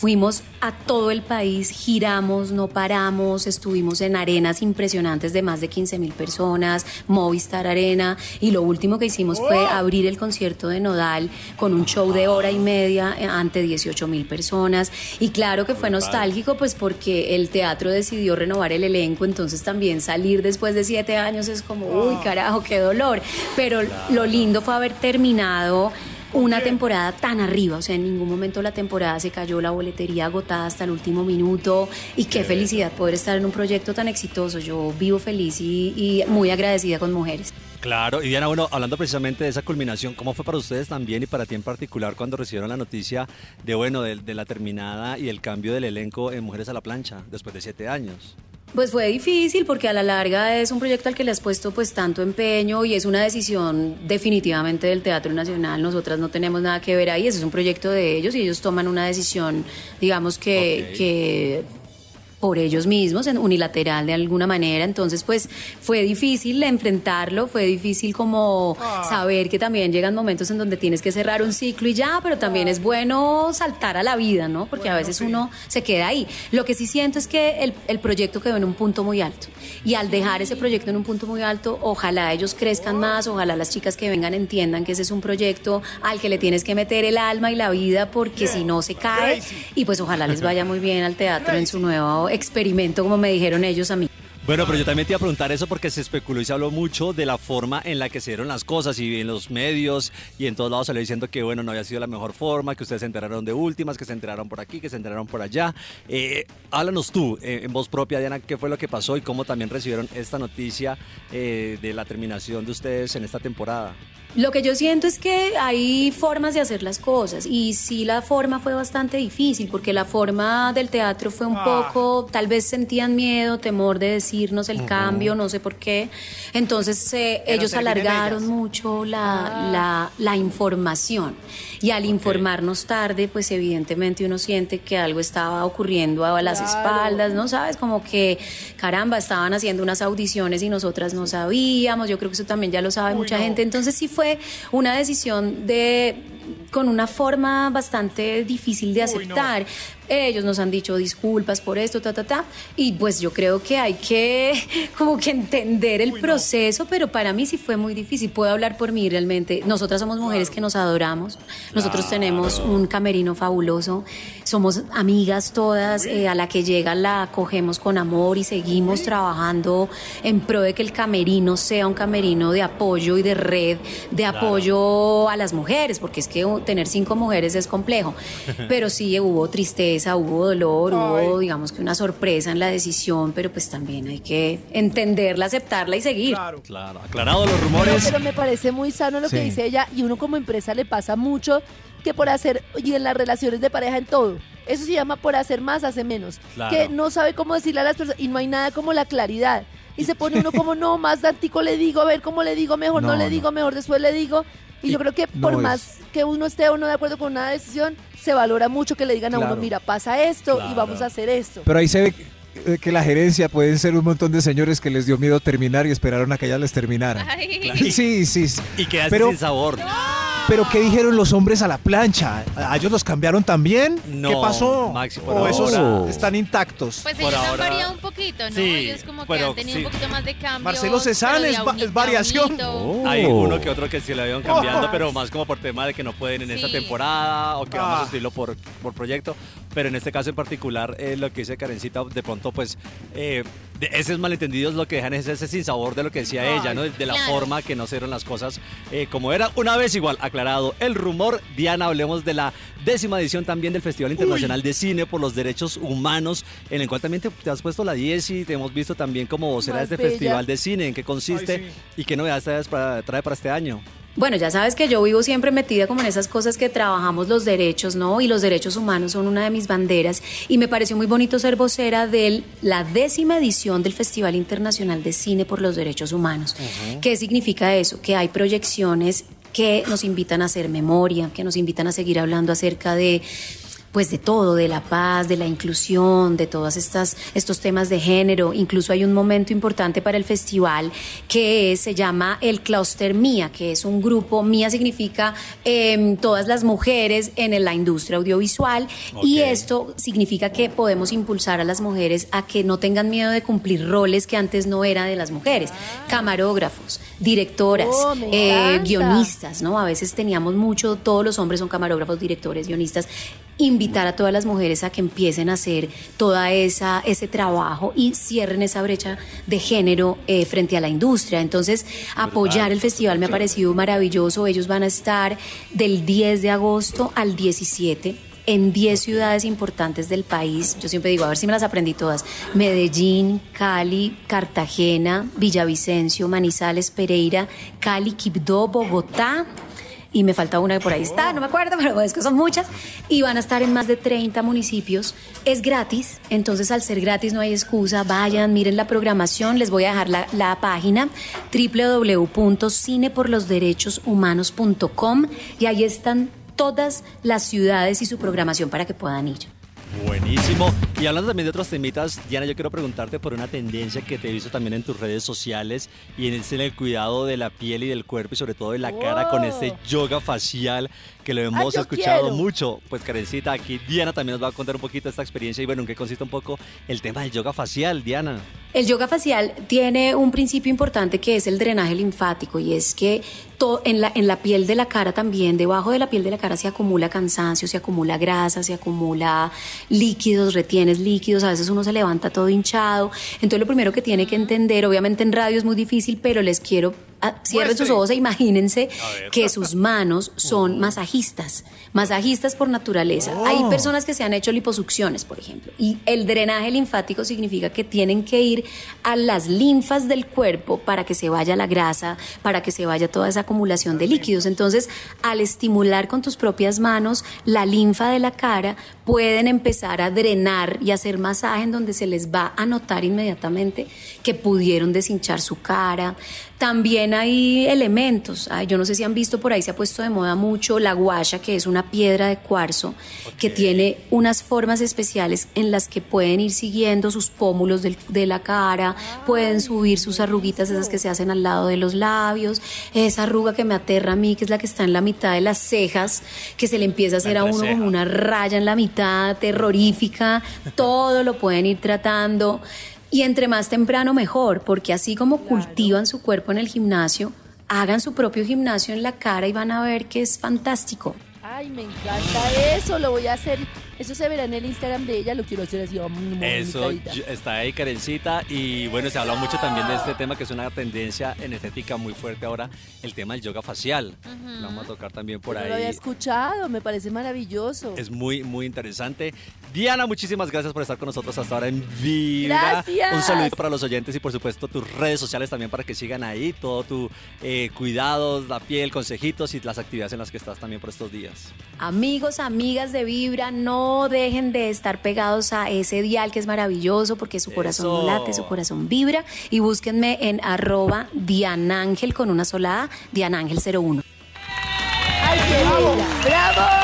Fuimos a todo el país, giramos, no paramos, estuvimos en arenas impresionantes de más de 15 mil personas, Movistar Arena, y lo último que hicimos fue abrir el concierto de Nodal con un show de hora y media eh, ante 18 mil personas. Y claro que fue nostálgico, pues porque el teatro decidió renovar el elenco, entonces también salir después de siete años es como, uy, carajo, qué dolor. Pero lo lindo fue haber terminado una temporada tan arriba, o sea, en ningún momento la temporada se cayó, la boletería agotada hasta el último minuto y qué felicidad poder estar en un proyecto tan exitoso. Yo vivo feliz y, y muy agradecida con mujeres. Claro, y Diana, bueno, hablando precisamente de esa culminación, ¿cómo fue para ustedes también y para ti en particular cuando recibieron la noticia de, bueno, de, de la terminada y el cambio del elenco en Mujeres a la Plancha después de siete años? Pues fue difícil porque a la larga es un proyecto al que le has puesto pues tanto empeño y es una decisión definitivamente del Teatro Nacional. Nosotras no tenemos nada que ver ahí, ese es un proyecto de ellos y ellos toman una decisión, digamos que, que por ellos mismos, en unilateral de alguna manera. Entonces, pues fue difícil enfrentarlo, fue difícil como saber que también llegan momentos en donde tienes que cerrar un ciclo y ya, pero también es bueno saltar a la vida, ¿no? Porque a veces uno se queda ahí. Lo que sí siento es que el, el proyecto quedó en un punto muy alto. Y al dejar ese proyecto en un punto muy alto, ojalá ellos crezcan más, ojalá las chicas que vengan entiendan que ese es un proyecto al que le tienes que meter el alma y la vida, porque si no se cae. Y pues ojalá les vaya muy bien al teatro en su nuevo experimento, como me dijeron ellos a mí. Bueno, pero yo también te iba a preguntar eso porque se especuló y se habló mucho de la forma en la que se dieron las cosas y en los medios y en todos lados salió diciendo que bueno, no había sido la mejor forma, que ustedes se enteraron de últimas, que se enteraron por aquí, que se enteraron por allá. Eh, háblanos tú, eh, en voz propia, Diana, qué fue lo que pasó y cómo también recibieron esta noticia eh, de la terminación de ustedes en esta temporada. Lo que yo siento es que hay formas de hacer las cosas y sí la forma fue bastante difícil porque la forma del teatro fue un poco, tal vez sentían miedo, temor de decirnos el cambio, no sé por qué. Entonces eh, no ellos alargaron mucho la, la, la información y al informarnos tarde, pues evidentemente uno siente que algo estaba ocurriendo a las espaldas, ¿no? Sabes, como que caramba, estaban haciendo unas audiciones y nosotras no sabíamos, yo creo que eso también ya lo sabe mucha gente, entonces sí fue una decisión de con una forma bastante difícil de aceptar. Ellos nos han dicho disculpas por esto, ta, ta, ta. Y pues yo creo que hay que como que entender el proceso, pero para mí sí fue muy difícil. Puedo hablar por mí realmente. Nosotras somos mujeres que nos adoramos. Nosotros tenemos un camerino fabuloso. Somos amigas todas. eh, a la que llega la acogemos con amor y seguimos trabajando en pro de que el camerino sea un camerino de apoyo y de red, de apoyo a las mujeres, porque es que tener cinco mujeres es complejo. Pero sí hubo tristeza, hubo dolor, hubo, digamos que una sorpresa en la decisión, pero pues también hay que entenderla, aceptarla y seguir. Claro, aclarado los Pero, rumores. pero me parece muy sano lo que Sí. dice ella y uno como empresa le pasa mucho que por hacer y en las relaciones de pareja en todo. Eso se llama por hacer más, hace menos. Claro. Que no sabe cómo decirle a las personas y no hay nada como la claridad. Y se pone uno como, no, más dantico le digo, a ver cómo le digo, mejor no, No, le no. digo, mejor después le digo. Y yo creo que no por es- más que uno esté o no de acuerdo con una decisión, se valora mucho que le digan a Claro. uno, mira, pasa esto y vamos a hacer esto. Pero ahí se ve que- que la gerencia pueden ser un montón de señores que les dio miedo terminar y esperaron a que ellas les terminaran. Sí, sí, sí. Y quedaste Pero- sin sabor. Pero ¿qué dijeron los hombres a la plancha? ¿A ellos los cambiaron también? No, ¿Qué pasó? Maxi, por ¿O esos están intactos? Pues Por ellos ahora- han variado un poquito, ¿no? Sí, ellos como que pero han tenido sí. un poquito más de cambio. Marcelo Cezanne es va- es variación. Hay uno que otro que sí lo habían cambiando, Oh. pero más como por tema de que no pueden en esta Sí. temporada o que vamos a Ah. sustituirlo por, por proyecto. Pero en este caso en particular, eh, lo que dice Karencita, de pronto, pues, eh, de esos malentendidos lo que dejan es ese sinsabor de lo que decía Ay, ella, ¿no? De la claro. forma que no se dieron las cosas eh, como era. Una vez igual, aclarado el rumor, Diana, hablemos de la décima edición también del Festival Internacional de Cine por los Derechos Humanos, en el cual también te, te has puesto la 10 y te hemos visto también como vocera de este bella. Festival de Cine, en qué consiste y qué novedades trae para este año. Bueno, ya sabes que yo vivo siempre metida como en esas cosas que trabajamos los derechos, ¿no? Y los derechos humanos son una de mis banderas. Y me pareció muy bonito ser vocera de la décima edición del Festival Internacional de Cine por los Derechos Humanos. ¿Qué significa eso? Que hay proyecciones que nos invitan a hacer memoria, que nos invitan a seguir hablando acerca de pues de todo, de la paz, de la inclusión, de todos estas, estos temas de género. Incluso hay un momento importante para el festival que se llama el Cluster Mía, que es un grupo, Mía significa em, todas las mujeres en la industria audiovisual y esto significa que podemos impulsar a las mujeres a que no tengan miedo de cumplir roles que antes no eran de las mujeres. Camarógrafos, directoras, Oh, eh, guionistas, ¿no? A veces teníamos mucho, todos los hombres son camarógrafos, directores, guionistas. Invitar a todas las mujeres a que empiecen a hacer toda esa ese trabajo y cierren esa brecha de género eh, frente a la industria. Entonces, apoyar el festival me ha parecido maravilloso. Ellos van a estar del 10 de agosto al 17 en 10 ciudades importantes del país. Yo siempre digo, a ver si me las aprendí todas. Medellín, Cali, Cartagena, Villavicencio, Manizales, Pereira, Cali, Quibdó, Bogotá. Y me falta una que por ahí está, no me acuerdo, pero es que son muchas. Y van a estar en más de 30 municipios. Es gratis, entonces al ser gratis no hay excusa. Vayan, miren la programación. Les voy a dejar la, la página www.cineporlosderechoshumanos.com y ahí están todas las ciudades y su programación para que puedan ir. Buenísimo. Y hablando también de otros temitas, Diana, yo quiero preguntarte por una tendencia que te he visto también en tus redes sociales y en el cuidado de la piel y del cuerpo y sobre todo de la cara con este yoga facial que lo hemos yo escuchado quiero. mucho. Pues Karencita, aquí Diana también nos va a contar un poquito esta experiencia y bueno, en qué consiste un poco el tema del yoga facial, Diana. El yoga facial tiene un principio importante que es el drenaje linfático y es que to- en, la, en la piel de la cara también, debajo de la piel de la cara se acumula cansancio, se acumula grasa, se acumula líquidos, retienes líquidos, a veces uno se levanta todo hinchado. Entonces lo primero que tiene que entender, obviamente en radio es muy difícil, pero les quiero... ah, Cierren sus ojos e imagínense ver. que sus manos son masajistas, masajistas por naturaleza. Oh. Hay personas que se han hecho liposucciones, por ejemplo, y el drenaje linfático significa que tienen que ir a las linfas del cuerpo para que se vaya la grasa, para que se vaya toda esa acumulación de líquidos. Entonces, al estimular con tus propias manos la linfa de la cara, pueden empezar a drenar y hacer masaje en donde se les va a notar inmediatamente que pudieron deshinchar su cara. También hay elementos, ay, yo no sé si han visto por ahí, se ha puesto de moda mucho la guasha, que es una piedra de cuarzo que tiene unas formas especiales en las que pueden ir siguiendo sus pómulos del- de la cara, pueden subir sus arruguitas, esas que se hacen al lado de los labios, esa arruga que me aterra a mí, que es la que está en la mitad de las cejas, que se le empieza a hacer a uno como una raya en la mitad, terrorífica, todo lo pueden ir tratando. Y entre más temprano mejor, porque así como cultivan su cuerpo en el gimnasio, hagan su propio gimnasio en la cara y van a ver que es fantástico. Ay, me encanta eso, lo voy a hacer. Eso se verá en el Instagram de ella, lo quiero hacer así. mm, Eso yo- está ahí Karencita y bueno, se habla mucho también de este tema que es una tendencia en estética muy fuerte ahora, el tema del yoga facial. Lo vamos a tocar también por No lo había ahí. escuchado, me parece maravilloso. Es muy, muy interesante. Diana, muchísimas gracias por estar con nosotros hasta ahora en Vibra. Gracias. Un saludito para los oyentes y por supuesto tus redes sociales también para que sigan ahí todo tu eh, cuidados, la piel, consejitos y las actividades en las que estás también por estos días. Amigos, amigas de Vibra, no dejen de estar pegados a ese dial que es maravilloso porque su corazón no Eso. late, su corazón vibra. Y búsquenme en arroba Dianángel con una sola A, Dianángel 01. ¡Ay, qué! ¡Bravo!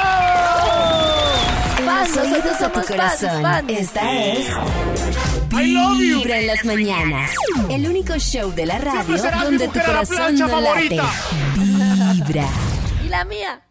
Fans, nosotros de tu corazón. fans, fans. Esta es Vibra en las mañanas. El único show de la radio donde tu a corazón no late. Vibra. Y la mía.